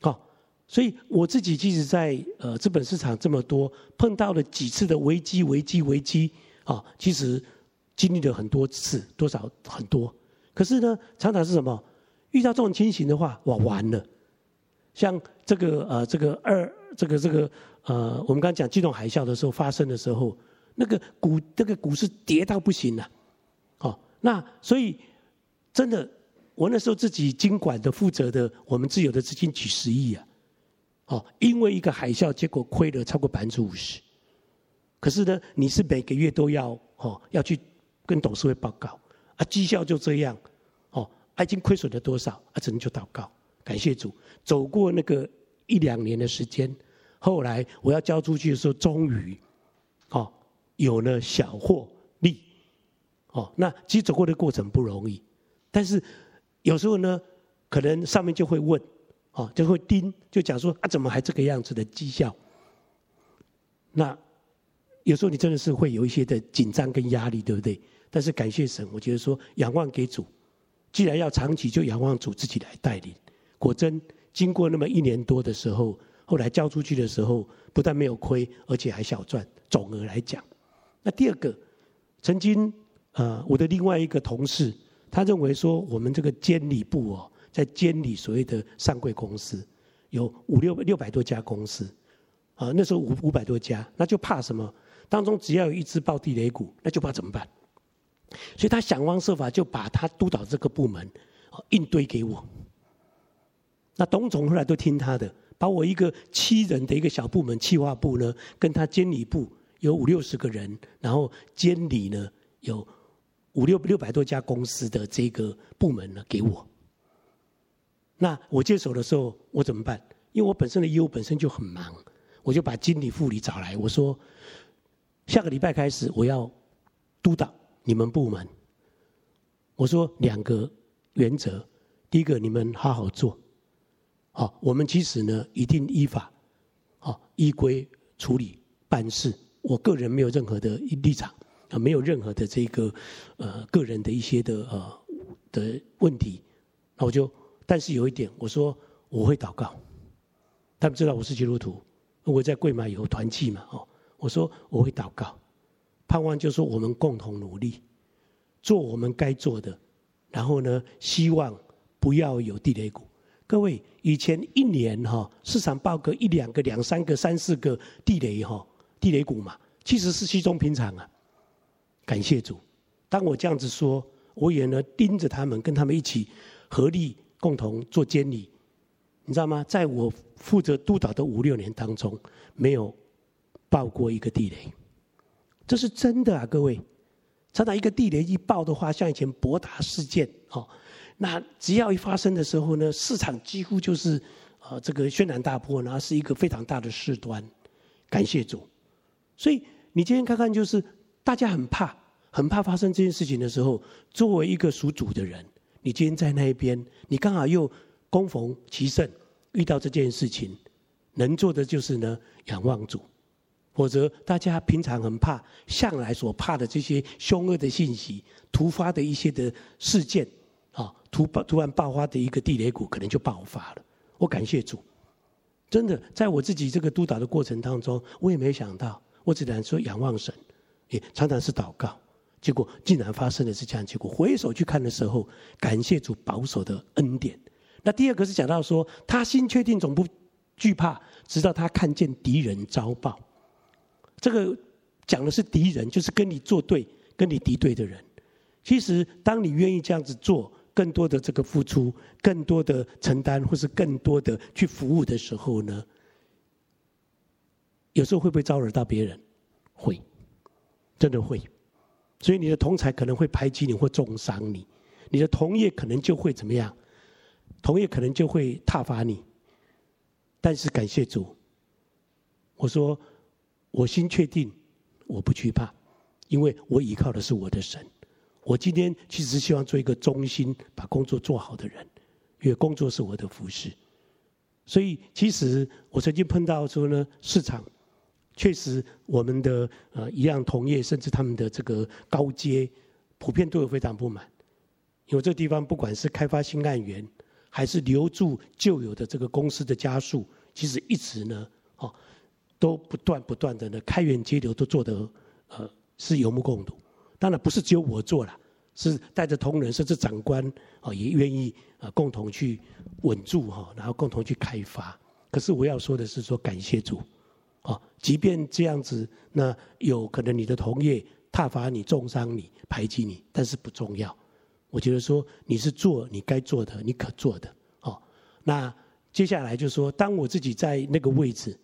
好，所以我自己即使在呃资本市场这么多，碰到了几次的危机、危机、危机，啊，其实经历了很多次，多少很多，可是呢，常常是什么？遇到这种情形的话，哇，完了！像这个呃，这个二，这个这个呃，我们刚刚讲金融海啸的时候发生的时候，那个股那个股市跌到不行了，哦，那所以真的，我那时候自己经管的负责的，我们自有的资金几十亿啊，哦，因为一个海啸，结果亏了超过百分之五十。可是呢，你是每个月都要哦要去跟董事会报告啊，绩效就这样。他已经亏损了多少？啊，只能就祷告，感谢主。走过那个一两年的时间，后来我要交出去的时候，终于，哦，有了小获利。哦，那其实走过的过程不容易，但是有时候呢，可能上面就会问，哦，就会盯，就讲说啊，怎么还这个样子的绩效？那有时候你真的是会有一些的紧张跟压力，对不对？但是感谢神，我觉得说仰望给主。既然要长期，就仰望主自己来带领。果真经过那么一年多的时候，后来交出去的时候，不但没有亏，而且还小赚。总额来讲，那第二个，曾经呃，我的另外一个同事，他认为说，我们这个监理部哦，在监理所谓的上柜公司，有五六六百多家公司，啊，那时候五五百多家，那就怕什么？当中只要有一只爆地雷股，那就怕怎么办？所以他想方设法就把他督导这个部门，硬堆给我。那董总后来都听他的，把我一个七人的一个小部门企划部呢，跟他监理部有五六十个人，然后监理呢有五六六百多家公司的这个部门呢给我。那我接手的时候我怎么办？因为我本身的业务本身就很忙，我就把经理副理找来，我说下个礼拜开始我要督导。你们部门，我说两个原则，第一个你们好好做，好，我们其实呢一定依法，好依规处理办事。我个人没有任何的立场啊，没有任何的这个呃个人的一些的呃的问题。那我就，但是有一点，我说我会祷告，他们知道我是基督徒，我在柜买有团契嘛，哦，我说我会祷告。盼望就是，我们共同努力，做我们该做的，然后呢，希望不要有地雷股。各位，以前一年哈，市场报个一两个、两三个、三四个地雷哈，地雷股嘛，其实是稀松平常啊。感谢主，当我这样子说，我也呢盯着他们，跟他们一起合力共同做监理，你知道吗？在我负责督导的五六年当中，没有爆过一个地雷，这是真的啊，各位。常常一个地雷一爆的话，像以前博达事件哦，那只要一发生的时候呢，市场几乎就是呃这个轩然大波，然后是一个非常大的事端。感谢主，所以你今天看看，就是大家很怕，很怕发生这件事情的时候，作为一个属主的人，你今天在那一边，你刚好又恭逢其盛，遇到这件事情，能做的就是呢，仰望主。否则，大家平常很怕，向来所怕的这些凶恶的信息、突发的一些的事件，啊，突爆突然爆发的一个地雷谷，可能就爆发了。我感谢主，真的，在我自己这个督导的过程当中，我也没想到，我只能说仰望神，也常常是祷告，结果竟然发生的是这样。结果回首去看的时候，感谢主保守的恩典。那第二个是讲到说，他心确定总不惧怕，直到他看见敌人遭报。这个讲的是敌人，就是跟你作对、跟你敌对的人。其实，当你愿意这样子做，更多的这个付出，更多的承担，或是更多的去服务的时候呢，有时候会不会招惹到别人？会，真的会。所以你的同才可能会排挤你或中伤你，你的同业可能就会怎么样？同业可能就会挞伐你。但是感谢主，我说。我心确定，我不惧怕，因为我依靠的是我的神。我今天其实希望做一个忠心把工作做好的人，因为工作是我的服事。所以，其实我曾经碰到说呢，市场确实我们的呃一样同业，甚至他们的这个高阶，普遍都有非常不满。因为这地方不管是开发新案源，还是留住旧有的这个公司的家数，其实一直呢，哦。都不断不断的呢，开源节流都做得呃是有目共睹。当然不是只有我做了，是带着同仁甚至长官啊也愿意啊共同去稳住哈，然后共同去开发。可是我要说的是说感谢主，啊，即便这样子，那有可能你的同业踏伐你、重伤你、排挤你，但是不重要。我觉得说你是做你该做的、你可做的。哦，那接下来就说，当我自己在那个位置。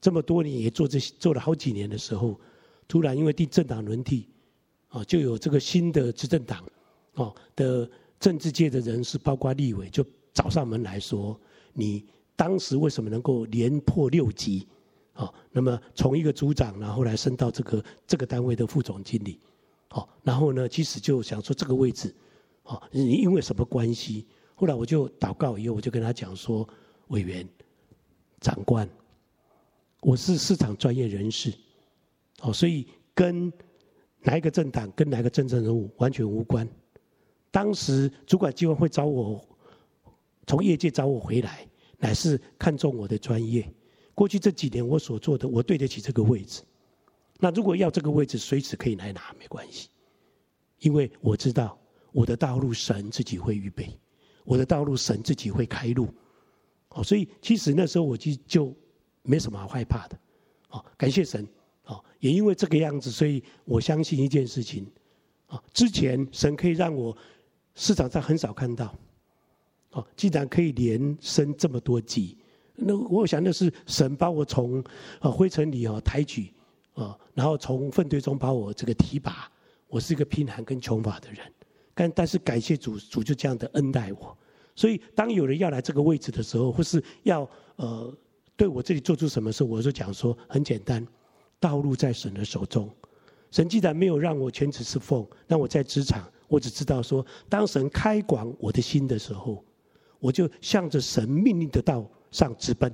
这么多年也做这些做了好几年的时候，突然因为地政党轮替，啊，就有这个新的执政党，哦的政治界的人士，包括立委，就找上门来说，你当时为什么能够连破六级？啊，那么从一个组长，然后来升到这个这个单位的副总经理，好，然后呢，其实就想说这个位置，啊，你因为什么关系？后来我就祷告以后，我就跟他讲说，委员、长官。我是市场专业人士，哦，所以跟哪一个政党、跟哪个政治人物完全无关。当时主管机关会找我，从业界找我回来，乃是看中我的专业。过去这几年我所做的，我对得起这个位置。那如果要这个位置，随时可以来拿，没关系。因为我知道我的道路神自己会预备，我的道路神自己会开路。哦，所以其实那时候我就就。没什么好害怕的，哦，感谢神，哦，也因为这个样子，所以我相信一件事情，啊，之前神可以让我市场上很少看到，哦，既然可以连升这么多级，那我想那是神把我从啊灰尘里啊抬举，啊，然后从粪堆中把我这个提拔，我是一个贫寒跟穷乏的人，但但是感谢主，主就这样的恩待我，所以当有人要来这个位置的时候，或是要呃。对我这里做出什么事，我就讲说很简单，道路在神的手中。神既然没有让我全职侍奉，那我在职场，我只知道说，当神开广我的心的时候，我就向着神命令的道上直奔。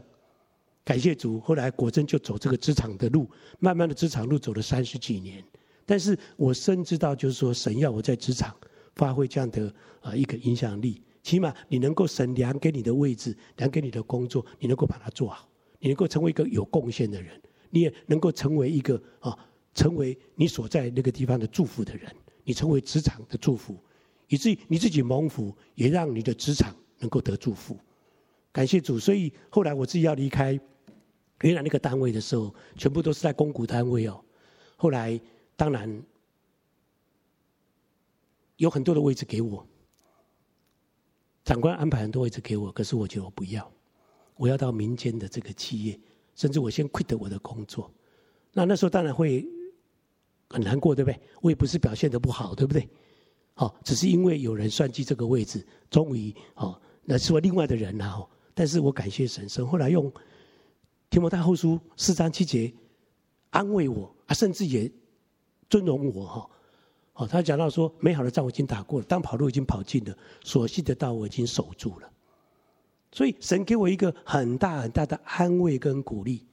感谢主，后来果真就走这个职场的路，慢慢的职场路走了三十几年。但是我深知道，就是说神要我在职场发挥这样的啊一个影响力，起码你能够神量给你的位置，量给你的工作，你能够把它做好。你能够成为一个有贡献的人，你也能够成为一个啊，成为你所在那个地方的祝福的人。你成为职场的祝福，以至于你自己蒙福，也让你的职场能够得祝福。感谢主。所以后来我自己要离开原来那个单位的时候，全部都是在公股单位哦。后来当然有很多的位置给我，长官安排很多位置给我，可是我觉得我不要。我要到民间的这个企业，甚至我先 quit 我的工作，那那时候当然会很难过，对不对？我也不是表现的不好，对不对？好，只是因为有人算计这个位置，终于哦，那是我另外的人了。但是我感谢神，神后来用提摩太后书四章七节安慰我啊，甚至也尊荣我哈。哦，他讲到说，美好的仗我已经打过了，当跑路已经跑尽了，所信的道我已经守住了。所以神给我一个很大很大的安慰跟鼓励。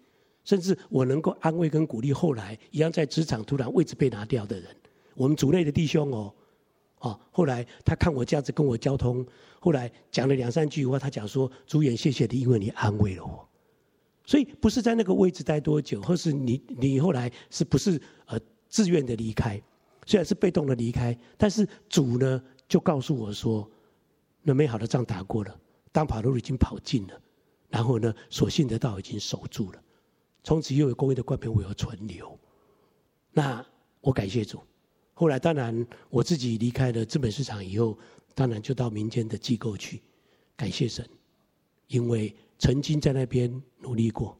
甚至我能够安慰跟鼓励后来一样在职场突然位置被拿掉的人，我们组内的弟兄哦，啊，后来他看我这样子跟我交通，后来讲了两三句话，他讲说：“主演，谢谢你，因为你安慰了我。”所以不是在那个位置待多久，或是你你后来是不是呃自愿的离开？虽然是被动的离开，但是主呢就告诉我说：“那美好的仗打过了，当跑路已经跑尽了，然后呢，所信的道已经守住了。”从此又有公义的冠冕为我存留，那我感谢主。后来当然我自己离开了资本市场以后，当然就到民间的机构去，感谢神，因为曾经在那边努力过，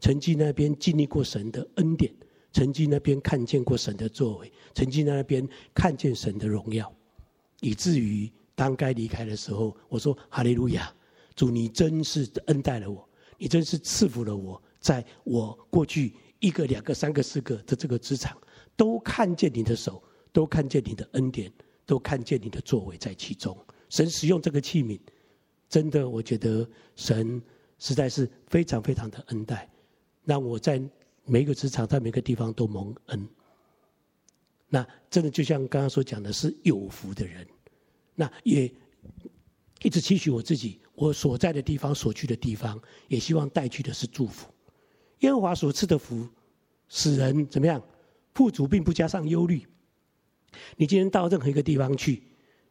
曾经那边经历过神的恩典，曾经那边看见过神的作为，曾经在那边看见神的荣耀，以至于当该离开的时候，我说哈利路亚，主你真是恩待了我，你真是赐福了我。在我过去一个、两个、三个、四个的这个职场，都看见你的手，都看见你的恩典，都看见你的作为在其中。神使用这个器皿，真的，我觉得神实在是非常非常的恩待，让我在每一个职场，在每个地方都蒙恩。那真的就像刚刚所讲的，是有福的人。那也一直期许我自己，我所在的地方、所去的地方，也希望带去的是祝福。耶和华所赐的福，使人怎么样？富足并不加上忧虑。你今天到任何一个地方去，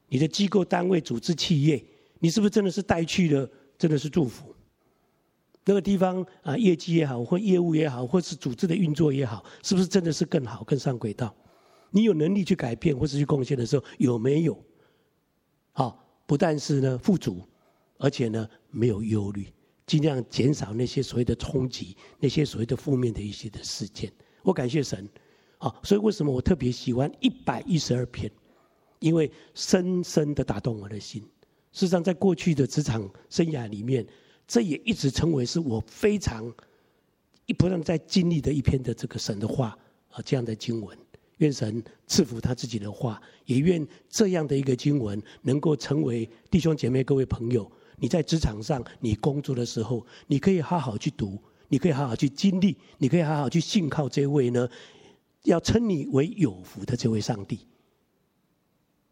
你的机构、单位、组织、企业，你是不是真的是带去了？真的是祝福？那个地方啊，业绩也好，或业务也好，或是组织的运作也好，是不是真的是更好、更上轨道？你有能力去改变或是去贡献的时候，有没有？好，不但是呢富足，而且呢没有忧虑。尽量减少那些所谓的冲击，那些所谓的负面的一些的事件。我感谢神，啊，所以为什么我特别喜欢一百一十二篇？因为深深的打动我的心。事实上，在过去的职场生涯里面，这也一直成为是我非常一不断在经历的一篇的这个神的话啊，这样的经文。愿神赐福他自己的话，也愿这样的一个经文能够成为弟兄姐妹各位朋友。你在职场上，你工作的时候，你可以好好去读，你可以好好去经历，你可以好好去信靠这位呢，要称你为有福的这位上帝。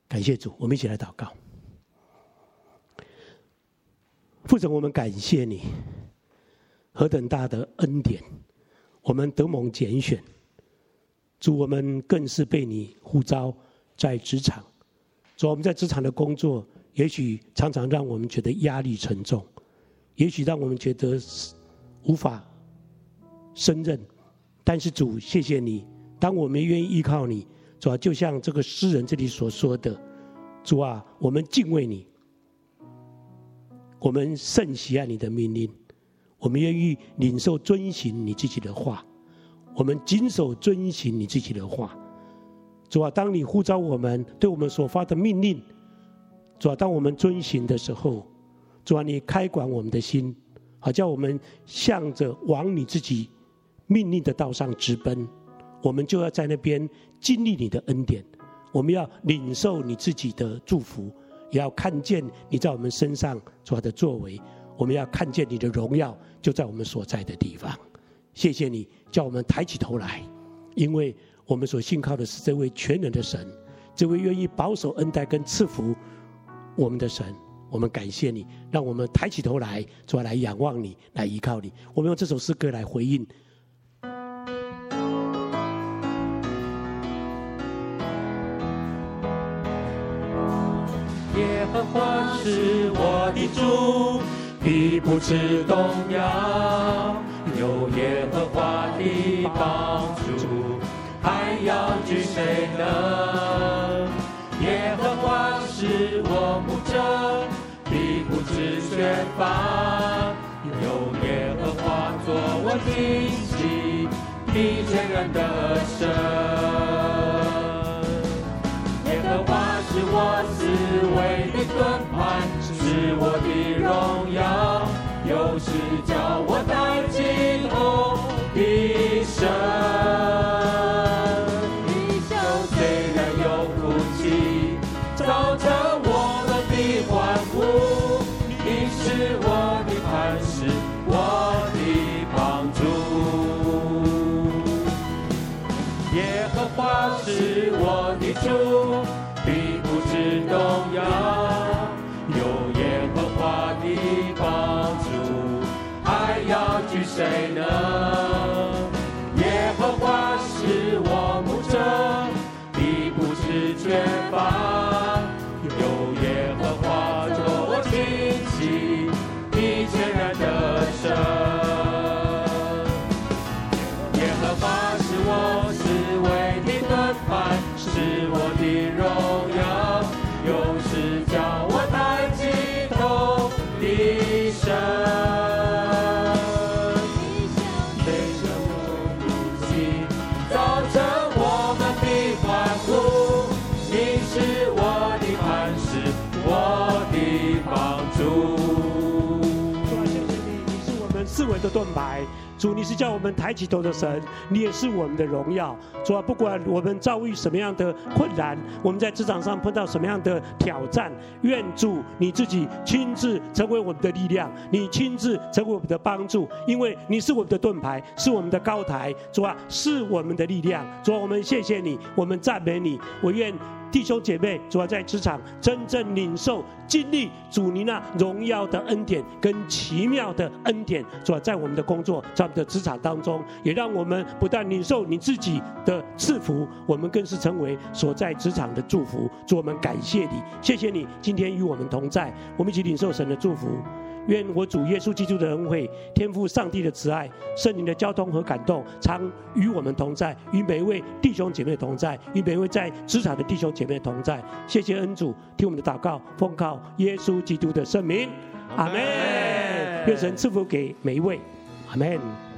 感谢主，我们一起来祷告。父神，我们感谢你，何等大的恩典，我们得蒙拣选。主，我们更是被你呼召在职场。主，我们在职场的工作。也许常常让我们觉得压力沉重，也许让我们觉得无法胜任。但是主，谢谢你，当我们愿意依靠你，主啊，就像这个诗人这里所说的，主啊，我们敬畏你，我们甚喜爱你的命令，我们愿意领受遵行你自己的话，我们谨守遵行你自己的话。主啊，当你呼召我们，对我们所发的命令。主啊，当我们遵行的时候，主啊，你开广我们的心，好叫我们向着往你自己命令的道上直奔。我们就要在那边经历你的恩典，我们要领受你自己的祝福，也要看见你在我们身上主要的作为。我们要看见你的荣耀就在我们所在的地方。谢谢你叫我们抬起头来，因为我们所信靠的是这位全能的神，这位愿意保守恩待跟赐福。我们的神，我们感谢你，让我们抬起头来，主要来仰望你，来依靠你。我们用这首诗歌来回应。耶和华是我的主，必不致动摇。有耶和华的帮助，还要惧谁呢？耶和华是我牧者，必不致缺乏。有耶和华作我的根基，你全然得胜。耶和华是我思维的盾牌，是我的荣耀，又是叫我抬你是叫我们抬起头的神，你也是我们的荣耀。主啊，不管我们遭遇什么样的困难，我们在职场上碰到什么样的挑战，愿主你自己亲自成为我们的力量，你亲自成为我们的帮助，因为你是我们的盾牌，是我们的高台。主啊，是我们的力量。主啊，我们谢谢你，我们赞美你。我愿。弟兄姐妹，主要在职场真正领受、经历主你那荣耀的恩典跟奇妙的恩典，主要在我们的工作、在我们的职场当中，也让我们不但领受你自己的赐福，我们更是成为所在职场的祝福。主，我们感谢你，谢谢你今天与我们同在，我们一起领受神的祝福。愿我主耶稣基督的恩惠、天父上帝的慈爱、圣灵的交通和感动，常与我们同在，与每一位弟兄姐妹同在，与每一位在职场的弟兄姐妹同在。谢谢恩主，听我们的祷告，奉靠耶稣基督的圣名，阿门。愿神赐福给每一位，阿门。